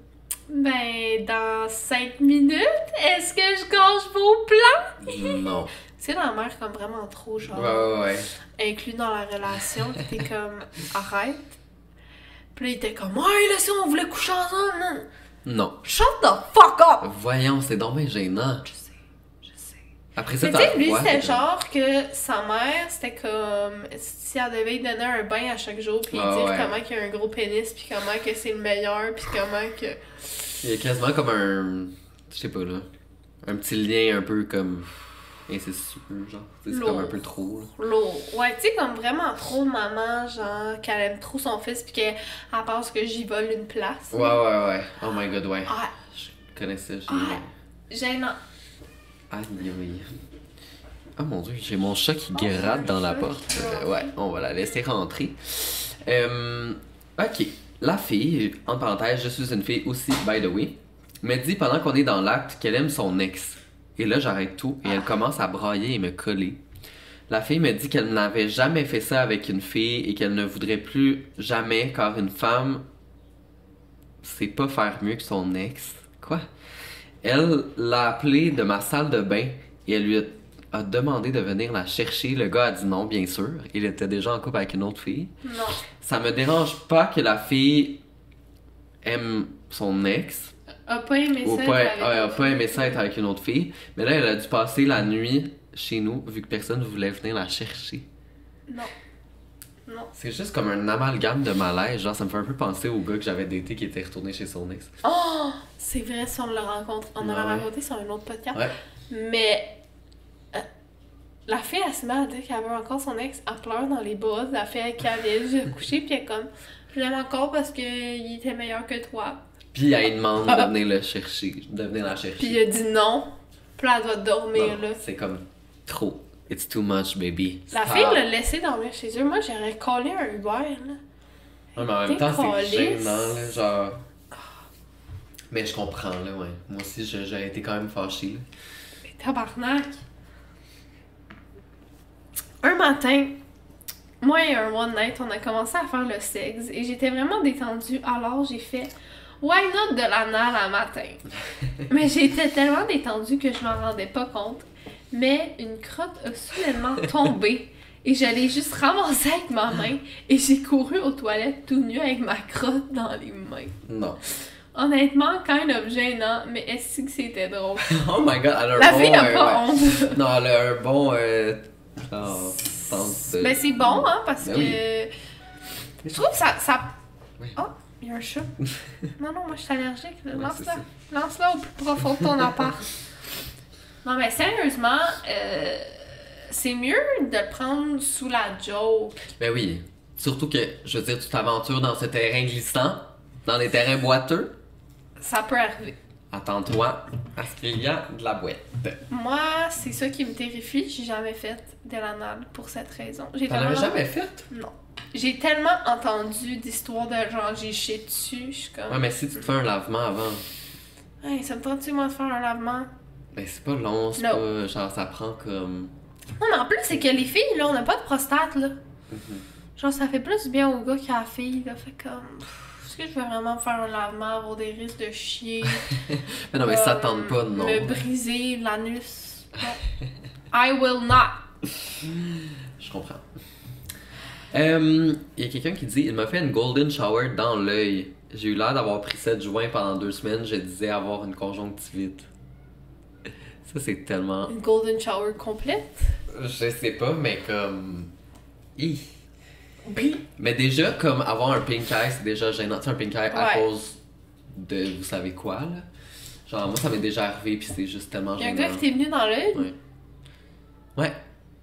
ben, dans 5 minutes, est-ce que je gâche vos plans? Non. C'est la mère comme vraiment trop, genre, Ouais, ouais, ouais. inclus dans la relation. T'es comme, arrête. Puis là, il était comme, ouais, là, si on voulait coucher ensemble, non. Non. Shut the fuck up! Voyons, c'est bien gênant. Sais, je sais. Après ça, Mais tu sais, lui, c'était genre que sa mère, c'était comme si elle devait lui donner un bain à chaque jour, puis Ah dire ouais. comment qu'il a un gros pénis, puis comment que c'est le meilleur, puis comment que. Il y a quasiment comme un. Je sais pas là. Un petit lien un peu comme. incestueux, genre. C'est comme un peu trop. là. Lourd. Ouais, tu sais, comme vraiment trop de maman, genre, qu'elle aime trop son fils, puis qu'elle elle pense que j'y vole une place. Ouais, ouais, ouais. Oh my god, ouais. Ah, Je connais ça. j'ai- Ah. gênant. Aïe, aïe. Oh mon dieu, j'ai mon chat qui gratte dans la porte. Euh, ouais, on va la laisser rentrer. Euh, ok. La fille, en parenthèse, je suis une fille aussi, by the way, me dit pendant qu'on est dans l'acte qu'elle aime son ex. Et là, j'arrête tout et elle commence à brailler et me coller. La fille me dit qu'elle n'avait jamais fait ça avec une fille et qu'elle ne voudrait plus jamais car une femme sait pas faire mieux que son ex. Quoi? Elle l'a appelé de ma salle de bain et elle lui a, a demandé de venir la chercher. Le gars a dit non, bien sûr. Il était déjà en couple avec une autre fille. Non. Ça me dérange pas que la fille aime son ex A pas aimé ou ça. pas, avec a, pas aimé ça être avec une autre fille. Mais là, elle a dû passer la nuit chez nous vu que personne voulait venir la chercher. Non. Non. C'est juste comme un amalgame de malaise. Genre, ça me fait un peu penser au gars que j'avais daté qui était retourné chez son ex. Oh! C'est vrai, si on l'a rencontré. On l'a ouais. rencontré sur un autre podcast. Ouais. Mais euh, la fille, elle se met à dire qu'elle veut encore son ex. Elle pleure dans les bras la fille avec qui elle vient de coucher. Puis elle est comme, je l'aime encore parce qu'il était meilleur que toi. Puis elle demande Ah. de venir le chercher, de venir la chercher. Puis il a dit non. Puis elle doit dormir Non, là. C'est comme trop. It's too much, baby. La Stop. fille l'a laissé dormir chez eux. Moi, j'aurais collé un Uber là. Ouais, mais en même temps, c'est gênant, là, genre. Mais je comprends, là, ouais. Moi aussi, j'aurais été quand même fâchée, là. Tabarnak. Un matin, moi et un one night, on a commencé à faire le sexe et j'étais vraiment détendue. Alors j'ai fait Why not de l'anal à matin? Mais j'étais tellement détendue que je m'en rendais pas compte. Mais une crotte a soudainement tombé et je l'ai juste ramassée avec ma main et j'ai couru aux toilettes tout nu avec ma crotte dans les mains. Non. Honnêtement, kind of gênant, mais est-ce que c'était drôle? Oh my god, elle a un La bon. fille a euh, pas ouais. honte. Non, elle a un bon. Euh, genre, sens de- Ben c'est bon, hein, parce Ben que. oui. Je trouve que ça. ça... Oui. Oh, il y a un chat. non, non, moi je suis allergique. Ouais, Lance-la. Lance-la au plus profond de ton appart. Non, mais sérieusement, euh, c'est mieux de prendre sous la joke. Ben oui. Surtout que, je veux dire, tu t'aventures dans ce terrain glissant, dans les terrains boiteux. Ça peut arriver. Attends-toi à ce qu'il y a de la boîte. Moi, c'est ça qui me terrifie. J'ai jamais fait de l'anal pour cette raison. J'ai T'en avais jamais fait? Non. J'ai tellement entendu d'histoires de genre j'ai chié dessus, je suis comme. Ouais, mais si tu te fais un lavement avant, Hey, ça me tente-tu, moi, de faire un lavement? Ben c'est pas long, c'est pas. Genre, ça prend comme. Non, mais en plus, c'est que les filles, là, on n'a pas de prostate, là. Genre, ça fait plus bien au gars qu'à la fille, là. Fait comme. Est-ce que je veux vraiment me faire un lavement, avoir des risques de chier? Mais non, mais ça tente pas, non. Me briser l'anus? I will not. Je comprends. Euh, Il y a quelqu'un qui dit Il m'a fait une golden shower dans l'œil. J'ai eu l'air d'avoir pris 7 joints pendant deux semaines. Je disais avoir une conjonctivite. Ça, c'est tellement. Une golden shower complète? Je sais pas, mais comme. Hi. Oui. Mais déjà, comme avoir un pink eye, c'est déjà gênant. Tu un pink eye à cause de vous savez quoi, là. Genre, moi, ça m'est déjà arrivé, puis c'est juste tellement Il y a un gênant. gars qui t'est venu dans l'œil? Ouais. Ouais.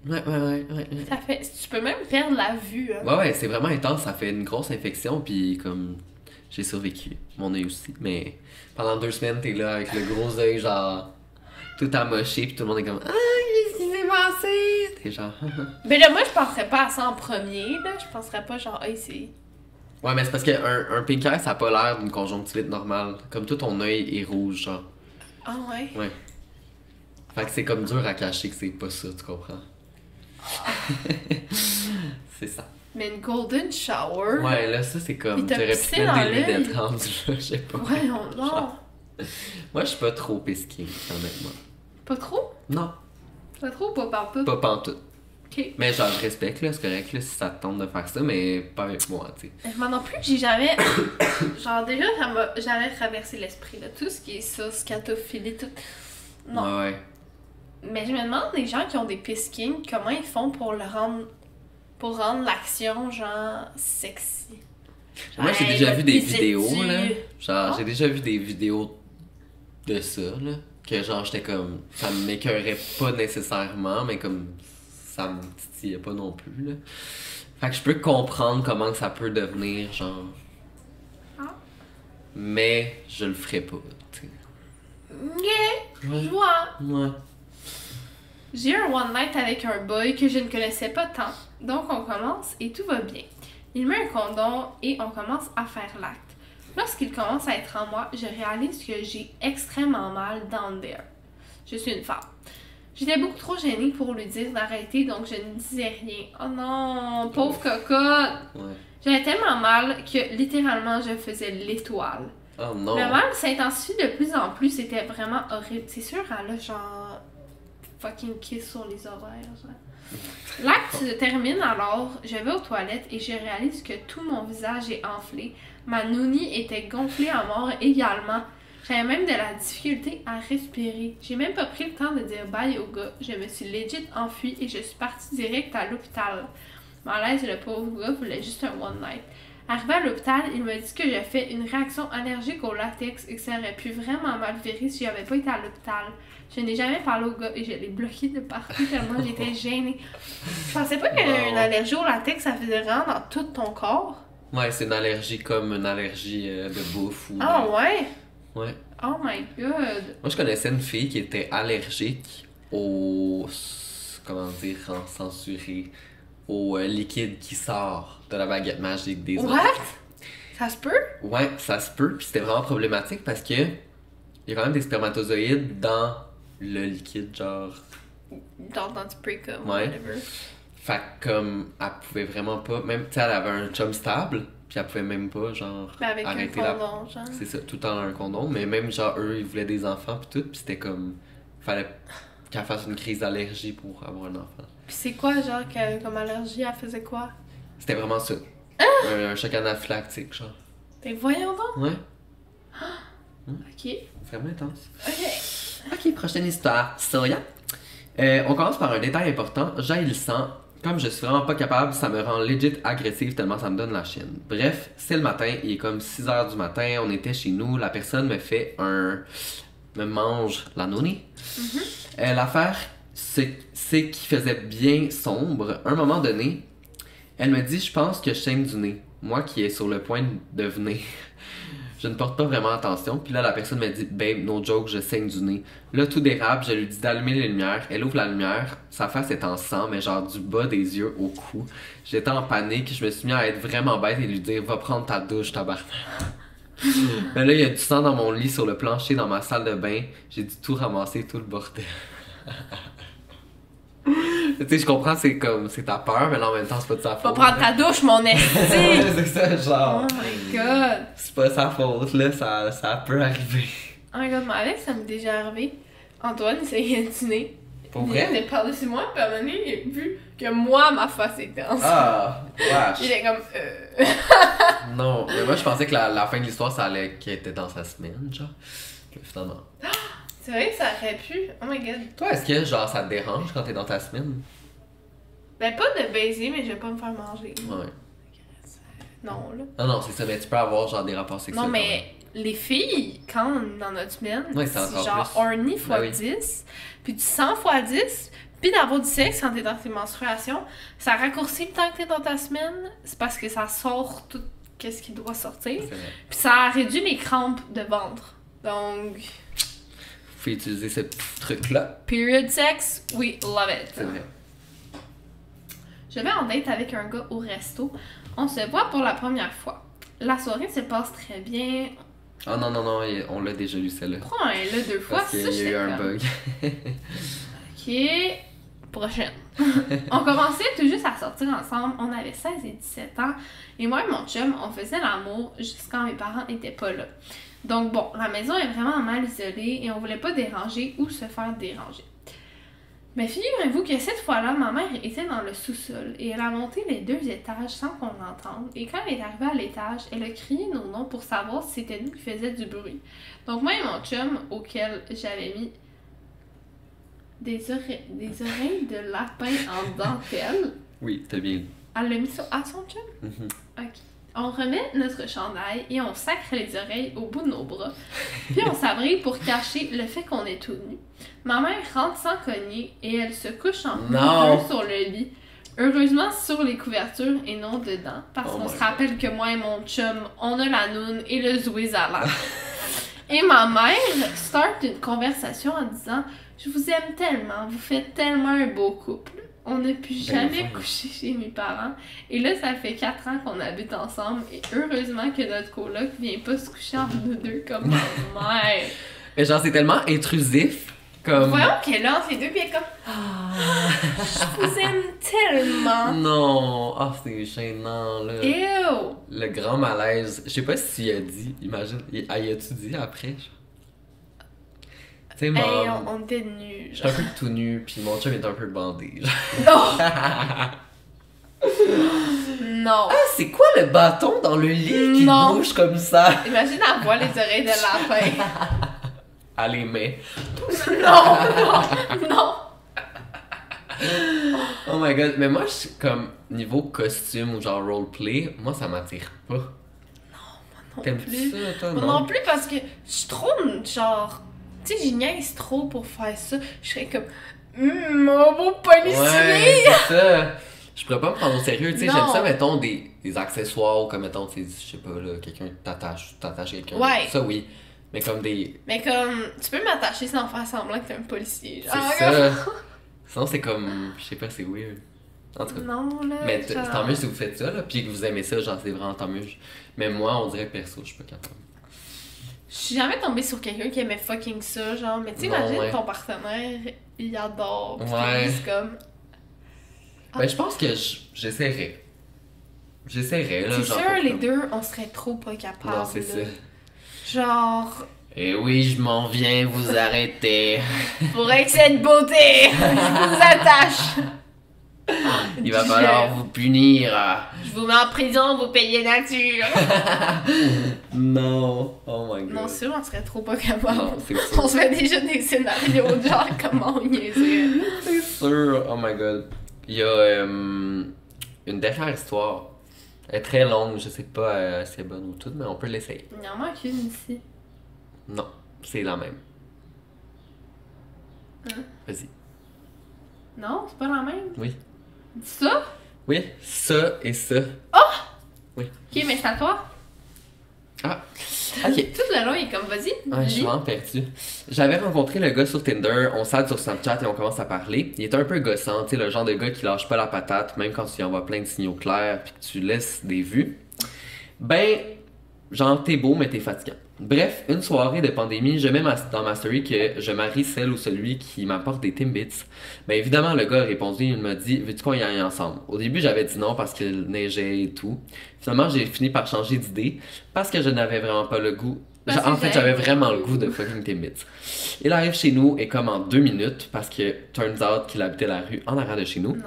Ouais, ouais, ouais, ouais. ouais. Ça fait. Tu peux même perdre la vue, hein. Ouais, ouais, c'est vraiment intense. Ça fait une grosse infection, puis comme j'ai survécu. Mon œil aussi. Mais pendant deux semaines, t'es là avec le gros œil, genre tout amoché, puis tout le monde est comme Ah, qu'est-ce qui s'est passé? T'es genre. Mais là, moi, je penserais pas à ça en premier, là. Je penserais pas, genre, hey, c'est. ouais, mais c'est parce qu'un un pink eye, ça a pas l'air d'une conjonctivite normale. Comme tout ton œil est rouge, genre. Ah ouais? Ouais. Fait que c'est comme dur à cacher que c'est pas ça, tu comprends? c'est ça. Mais une golden shower? Ouais, là, ça, c'est comme. T'aurais pu mettre dans des lunettes rendues là, je sais pas. Ouais, on... non. Moi, je suis pas trop pisqué, honnêtement. Pas trop? Non, Pas trop ou pas partout? pas pantoute. Ok. Mais genre, je respecte, là, c'est correct, là, si ça te tente de faire ça, mais pas avec moi, tu sais. Moi non plus, j'ai jamais. genre, déjà, ça m'a jamais traversé l'esprit, là. Tout ce qui est ça, scatophilie, tout. Non. Ouais, ouais. Mais je me demande, les gens qui ont des piskings, comment ils font pour le rendre. pour rendre l'action, genre, sexy? Moi, j'ai Hey, déjà vu des vidéos, là. Genre, j'ai déjà vu des vidéos de ça, là. Que genre, j'étais comme. Ça m'écœurait pas nécessairement, mais comme. Ça me titillait pas non plus, là. Fait que je peux comprendre comment ça peut devenir, genre. Ah. Mais je le ferai pas, tu sais. Yeah, Ouais. je vois. Ouais. J'ai eu un one night avec un boy que je ne connaissais pas tant. Donc on commence et tout va bien. Il met un condom et on commence à faire l'acte. Lorsqu'il commence à être en moi, je réalise que j'ai extrêmement mal down there. Je suis une femme. J'étais beaucoup trop gênée pour lui dire d'arrêter, donc je ne disais rien. Oh non, pauvre cocotte! Ouais. J'avais tellement mal que littéralement je faisais l'étoile. Oh non. Le mal s'intensifie de plus en plus, c'était vraiment horrible. C'est sûr, elle a genre fucking kiss sur les genre. L'acte se termine alors, je vais aux toilettes et je réalise que tout mon visage est enflé. Ma nounie était gonflée à mort également. J'avais même de la difficulté à respirer. J'ai même pas pris le temps de dire bye au gars. Je me suis legit enfuie et je suis partie direct à l'hôpital. Malaise, le pauvre gars voulait juste un one night. Arrivé à l'hôpital, il m'a dit que j'ai fait une réaction allergique au latex et que ça aurait pu vraiment mal virer si j'avais pas été à l'hôpital. Je n'ai jamais parlé au gars et je l'ai bloqué de partout tellement j'étais gênée. Je pensais pas qu'une allergie au latex, ça faisait vraiment dans tout ton corps. Ouais, c'est une allergie comme une allergie euh, de bouffe ou. Ah ouais? Ouais. Oh my god. Moi, je connaissais une fille qui était allergique au. Comment dire, en censuré. Au euh, liquide qui sort de la baguette magique des What? Ça se peut? Ouais, ça se peut, puis c'était vraiment problématique parce que. Il y a quand même des spermatozoïdes dans le liquide, genre. Dans, dans du break-up, Ouais. whatever. Fait que comme, elle pouvait vraiment pas, même, tu sais, elle avait un chum stable, puis elle pouvait même pas, genre, Mais avec arrêter un la... condom, genre. C'est ça, tout le temps un condom, mais même, genre, eux, ils voulaient des enfants, puis tout, puis c'était comme, fallait qu'elle fasse une crise d'allergie pour avoir un enfant. Puis c'est quoi, genre, que, comme allergie, elle faisait quoi? C'était vraiment ça. Un, un choc anaphylactique, genre. Ben voyons donc! Ouais, Ok. vraiment intense. Ok. Ok, prochaine histoire. Soya. Euh, on commence par un détail important. J'ai le sang. Comme je suis vraiment pas capable, ça me rend legit agressive tellement ça me donne la chienne. Bref, c'est le matin, il est comme 6 heures du matin, on était chez nous, la personne me fait un. me mange la noni. Euh, L'affaire, c'est c'est qu'il faisait bien sombre. À un moment donné, elle me dit Je pense que je saigne du nez. Moi qui est sur le point de venir. Je ne porte pas vraiment attention. Puis là, la personne me dit Babe, no joke, je saigne du nez. Là, tout dérape. Je lui dis d'allumer les lumières. Elle ouvre la lumière. Sa face est en sang, mais genre du bas des yeux au cou. J'étais en panique. Je me suis mis à être vraiment bête et lui dire Va prendre ta douche, tabarnak. mais là, il y a du sang dans mon lit, sur le plancher, dans ma salle de bain. J'ai dû tout ramasser, tout le bordel. tu sais, je comprends, c'est comme, c'est ta peur, mais là, en même temps, c'est pas de sa Va faute. prendre ta douche, mon esti! c'est ça, oh my god! C'est pas sa faute, là, ça, ça peut arriver. Oh my god, mais Alex, ça m'est déjà arrivé. Antoine essayait de dîner. Pour Il vrai? était par-dessus moi, puis à un moment donné, il a vu que moi, ma face était en. Ah, wesh. Il est comme, euh. Non, mais moi, je pensais que la, la fin de l'histoire, ça allait qu'elle était dans sa semaine, genre. Que finalement. C'est vrai que ça aurait pu. Oh my god. Toi, est-ce que, genre, ça te dérange quand t'es dans ta semaine? Ben, pas de baiser, mais je vais pas me faire manger. Ouais. Non, là. Non, non, c'est ça, mais tu peux avoir, genre, des rapports sexuels. Non, mais les filles, quand on est dans notre semaine, c'est genre plus. horny Ben oui. 10, puis du 100 fois 10, puis d'avoir du sexe quand t'es dans tes menstruations, ça raccourcit le temps que t'es dans ta semaine, c'est parce que ça sort tout qu'est-ce qui doit sortir, puis ça réduit les crampes de ventre. Donc, Faut utiliser ce truc-là. period sex, we love it. C'est vrai. Je vais en date avec un gars au resto. On se voit pour la première fois. La soirée se passe très bien. Ah non, non, non, on l'a déjà lu, celle-là. Pourquoi un là deux fois? Parce qu'il y a eu un comme- bug. Ok. Prochaine. on commençait tout juste à sortir ensemble. On avait 16 et 17 ans. Et moi et mon chum, on faisait l'amour jusqu'à quand mes parents n'étaient pas là. Donc bon, la maison est vraiment mal isolée et on voulait pas déranger ou se faire déranger. Mais figurez-vous que cette fois-là, ma mère était dans le sous-sol et elle a monté les deux étages sans qu'on l'entende. Et quand elle est arrivée à l'étage, elle a crié nos noms pour savoir si c'était nous qui faisions du bruit. Donc moi et mon chum, auquel j'avais mis des, oreilles, des oreilles de lapin en dentelle, Oui, t'as bien elle l'a mis sur à son chum? Mhm. Ok. On remet notre chandail et on sacre les oreilles au bout de nos bras. Puis on s'abrite pour cacher le fait qu'on est tout nu. Ma mère rentre sans cogner et elle se couche en Non. sur le lit. Heureusement sur les couvertures et non dedans. Parce Oh qu'on se God. rappelle que moi et mon chum, on a la noune et le zouiz à l'air. Et ma mère start une conversation en disant Je vous aime tellement, vous faites tellement un beau couple. On n'a plus Ben, jamais couché chez mes parents. Et là, ça fait 4 ans qu'on habite ensemble. Et heureusement que notre coloc vient pas se coucher entre nous deux comme ma mère. Mais genre, c'est tellement intrusif. Comme. Voyons qu'elle entre les deux, est comme Je vous aime tellement. Non, ah, c'est gênant, là. Ew! Le grand malaise. Je sais pas si il a dit, imagine. Il, ah, il a-tu dit après? Genre? Tu sais, Hey, mon. on, on était nus. J'étais un peu tout nu, puis mon chum est un peu bandé. genre. Non! non! Ah, c'est quoi le bâton dans le lit qui Non. bouge comme ça? Imagine avoir les oreilles de lapin. À les mains. non! Non! Non! Oh my god, mais moi, je suis comme niveau costume ou genre roleplay, moi ça m'attire pas. Non T'aimes plus. ça, toi, Moi non? non plus parce que je suis trop genre. Tu sais, j'y niaise trop pour faire ça. Je serais comme. Hum, mon beau policier! Ouais, c'est ça. Je pourrais pas me prendre au sérieux, tu sais, j'aime ça, mettons, des, des accessoires, ou comme, mettons, tu sais, je sais pas, là, quelqu'un t'attache, t'attaches à quelqu'un. Ouais. Ça, oui. Mais comme des... Mais comme, tu peux m'attacher sans faire semblant que t'es un policier. C'est genre. ça. Sinon, c'est comme... Je sais pas, c'est weird. En tout cas. Non, là. Mais genre- tant mieux si vous faites ça, là, puis que vous aimez ça, genre, c'est vraiment tant mieux. Mais moi, on dirait perso, je suis pas capable. Je suis jamais tombée sur quelqu'un qui aimait fucking ça, genre, mais tu imagines ouais. ton partenaire, il adore. pis Ouais. comme. Ben, je pense que j- j'essaierais. J'essaierais, là. C'est sûr, les comme- deux, on serait trop pas capables. Non, c'est ça. Genre, Eh oui, je m'en viens vous arrêter. pour excès de beauté, je vous attache. Il va falloir vous punir. Je vous mets en prison, vous payez nature. Non. Oh my god. non, sûr, on serait trop pas capable. Non, c'est On se fait déjà des scénarios de genre comment on niaiserait. C'est sûr. Oh my god. Il y a euh, une dernière histoire. Elle est très longue, je sais pas euh, si elle est bonne ou toute, mais on peut l'essayer. Il y en manque une ici. Non, c'est la même. Hein? Vas-y. Non, c'est pas la même? Oui. Ça? Oui, ça et ça. Ok, mais c'est à toi. Ah, ok. Tout le long, il est comme, vas-y. Je suis vraiment perdu. J'avais rencontré le gars sur Tinder, on s'aide sur Snapchat et on commence à parler. Il est un peu gossant, tu sais, le genre de gars qui lâche pas la patate, même quand tu lui envoies plein de signaux clairs puis que tu laisses des vues. Ben, genre, t'es beau, mais t'es fatigant. Bref, une soirée de pandémie, je mets ma- dans ma story que je marie celle ou celui qui m'apporte des Timbits. Ben évidemment, le gars a répondu, il m'a dit, veux-tu qu'on y aille ensemble? Au début, j'avais dit non parce qu'il neigeait et tout. Finalement, j'ai fini par changer d'idée parce que je n'avais vraiment pas le goût. Parce en fait, j'avais vraiment le goût de fucking Timbits. Il arrive chez nous et comme en deux minutes, parce que turns out qu'il habitait la rue en arrière de chez nous. Non.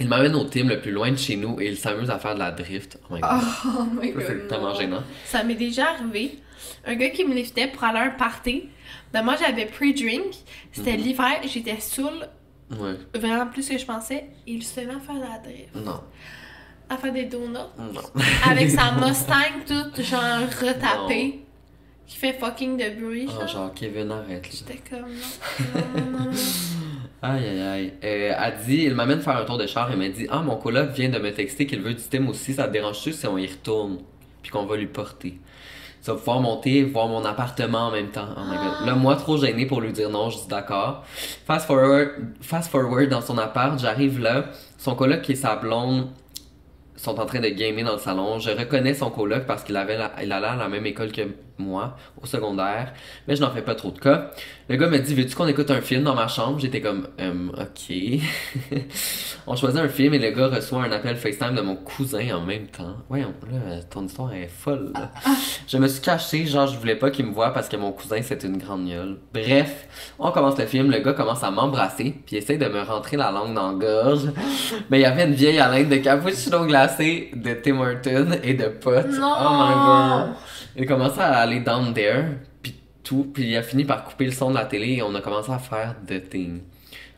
Il m'amène au team le plus loin de chez nous et il s'amuse à faire de la drift. Oh my god. Oh my god. c'est tellement gênant. Ça m'est déjà arrivé. Un gars qui me liftait pour aller à un party. Ben moi, j'avais pre-drink. C'était Mhm. l'hiver. J'étais saoule. Ouais. Vraiment plus que je pensais. Il se met à faire la drift. Non. À faire des donuts. Non. Avec sa Mustang toute genre retapée. Qui fait fucking de bruit. Oh, genre. Kevin, arrête. J'étais comme non. Aïe, aïe, aïe. Euh, elle dit, il m'amène faire un tour de char et m'a dit Ah, mon coloc vient de me texter qu'il veut du thème aussi, ça te dérange-tu si on y retourne? Puis qu'on va lui porter. Tu vas pouvoir monter, voir mon appartement en même temps. Oh my god. Là, moi, trop gêné pour lui dire non, je dis d'accord. Fast forward, fast forward dans son appart, j'arrive là. Son coloc et sa blonde sont en train de gamer dans le salon. Je reconnais son coloc parce qu'il avait la- il allait à la même école que moi, au secondaire. Mais je n'en fais pas trop de cas. Le gars me dit Veux-tu qu'on écoute un film dans ma chambre? J'étais comme Hum, Ok. On choisit un film et le gars reçoit un appel FaceTime de mon cousin en même temps. Voyons, là, ton histoire est folle. là. Je me suis caché, genre, je voulais pas qu'il me voie parce que mon cousin, c'est une grande gueule. Bref, on commence le film, le gars commence à m'embrasser, puis essaye de me rentrer la langue dans la gorge. Mais il y avait une vieille haleine de cappuccino glacé, de Tim Hortons et de potes. Non! Oh my god. Il commençait à aller down there, puis tout, puis il a fini par couper le son de la télé et on a commencé à faire The Thing.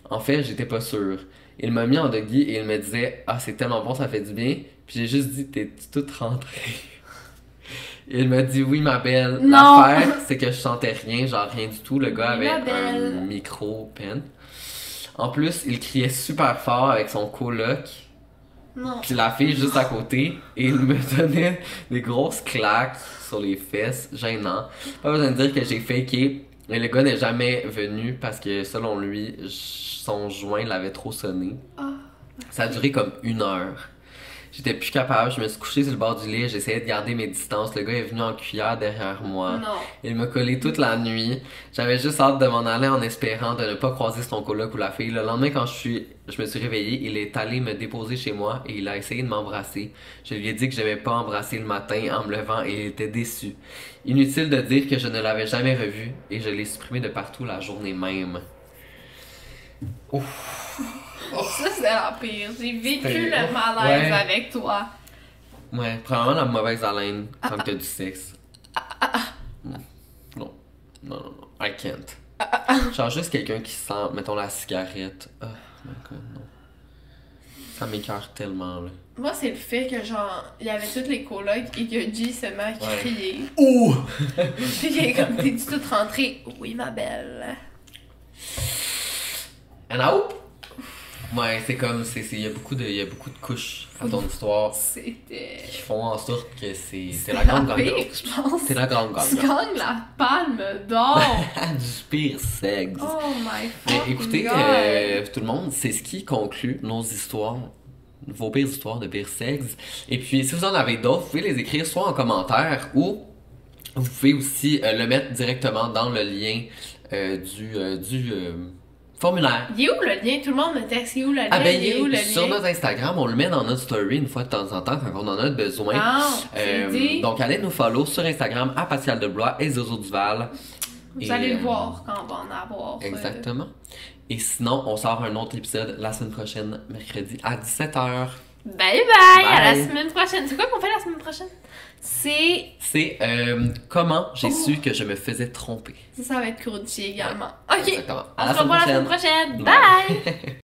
En fait, j'étais pas sûr. Il m'a mis en doggy et il me disait Ah, c'est tellement bon, ça fait du bien. Puis j'ai juste dit T'es-tu toute rentrée Il m'a dit Oui, ma belle. L'affaire, c'est que je sentais rien, genre rien du tout. Le gars Oui, avait un micro-pen. En plus, il criait super fort avec son coloc. Non. Puis la fille juste à côté, et il me donnait des grosses claques sur les fesses, gênant. Pas besoin de dire que j'ai faké, mais le gars n'est jamais venu parce que selon lui, son joint l'avait trop sonné. Ah. Ça a duré comme une heure. J'étais plus capable, je me suis couché sur le bord du lit, j'essayais de garder mes distances. Le gars est venu en cuillère derrière moi. Non. Il m'a collé toute la nuit. J'avais juste hâte de m'en aller en espérant de ne pas croiser son coloc ou la fille. Le lendemain, quand je, suis, je me suis réveillée, il est allé me déposer chez moi et il a essayé de m'embrasser. Je lui ai dit que j'aimais pas embrasser le matin en me levant et il était déçu. Inutile de dire que je ne l'avais jamais revu et je l'ai supprimé de partout la journée même. Ça, c'est la pire. J'ai vécu C'était- le malaise Ouais. avec toi. Ouais, probablement la mauvaise haleine quand t'as du sexe. Non. Non, non, non, non. I can't. Genre juste quelqu'un qui sent, mettons, la cigarette. Oh my god, non. Ça m'écœure tellement, là. Moi, c'est le fait que, genre, il y avait toutes les colocs et que G se met à crier. Ouh! Puis il est comme, t'es-tu toute rentrée? Oui, ma belle. And out? Ouais, c'est comme, il y a beaucoup de, il y a beaucoup de couches à ton histoire C'était. qui font en sorte que c'est, c'est la grande gagnante. je pense. C'est la grande Tu gagnante. gagnes la palme d'or. du pire sexe. oh my Mais écoutez, God. euh, tout le monde, c'est ce qui conclut nos histoires, vos pires histoires de pire sexe. Et puis, si vous en avez d'autres, vous pouvez les écrire soit en commentaire ou Vous pouvez aussi euh, le mettre directement dans le lien euh, du, euh, du formulaire. Il est où le lien? Tout le monde me texte, il est où le lien? Ah ben, il est où le sur lien? notre Instagram, on le met dans notre story une fois de temps en temps quand on en a besoin. Ah, Euh, c'est dit. donc, allez nous follow sur Instagram à Pascal Deblois et Zozo Duval. Vous Et, allez le euh, voir quand on va en avoir. euh, Exactement. Et sinon, on sort un autre épisode la semaine prochaine, mercredi à 17h. Bye bye! À la semaine prochaine. C'est quoi qu'on fait la semaine prochaine? C'est. C'est euh, comment j'ai Oh. su que je me faisais tromper. Ça, ça va être crunchy également. Ok. Exactement. À On la se revoit la semaine prochaine. prochaine. Bye. Bye!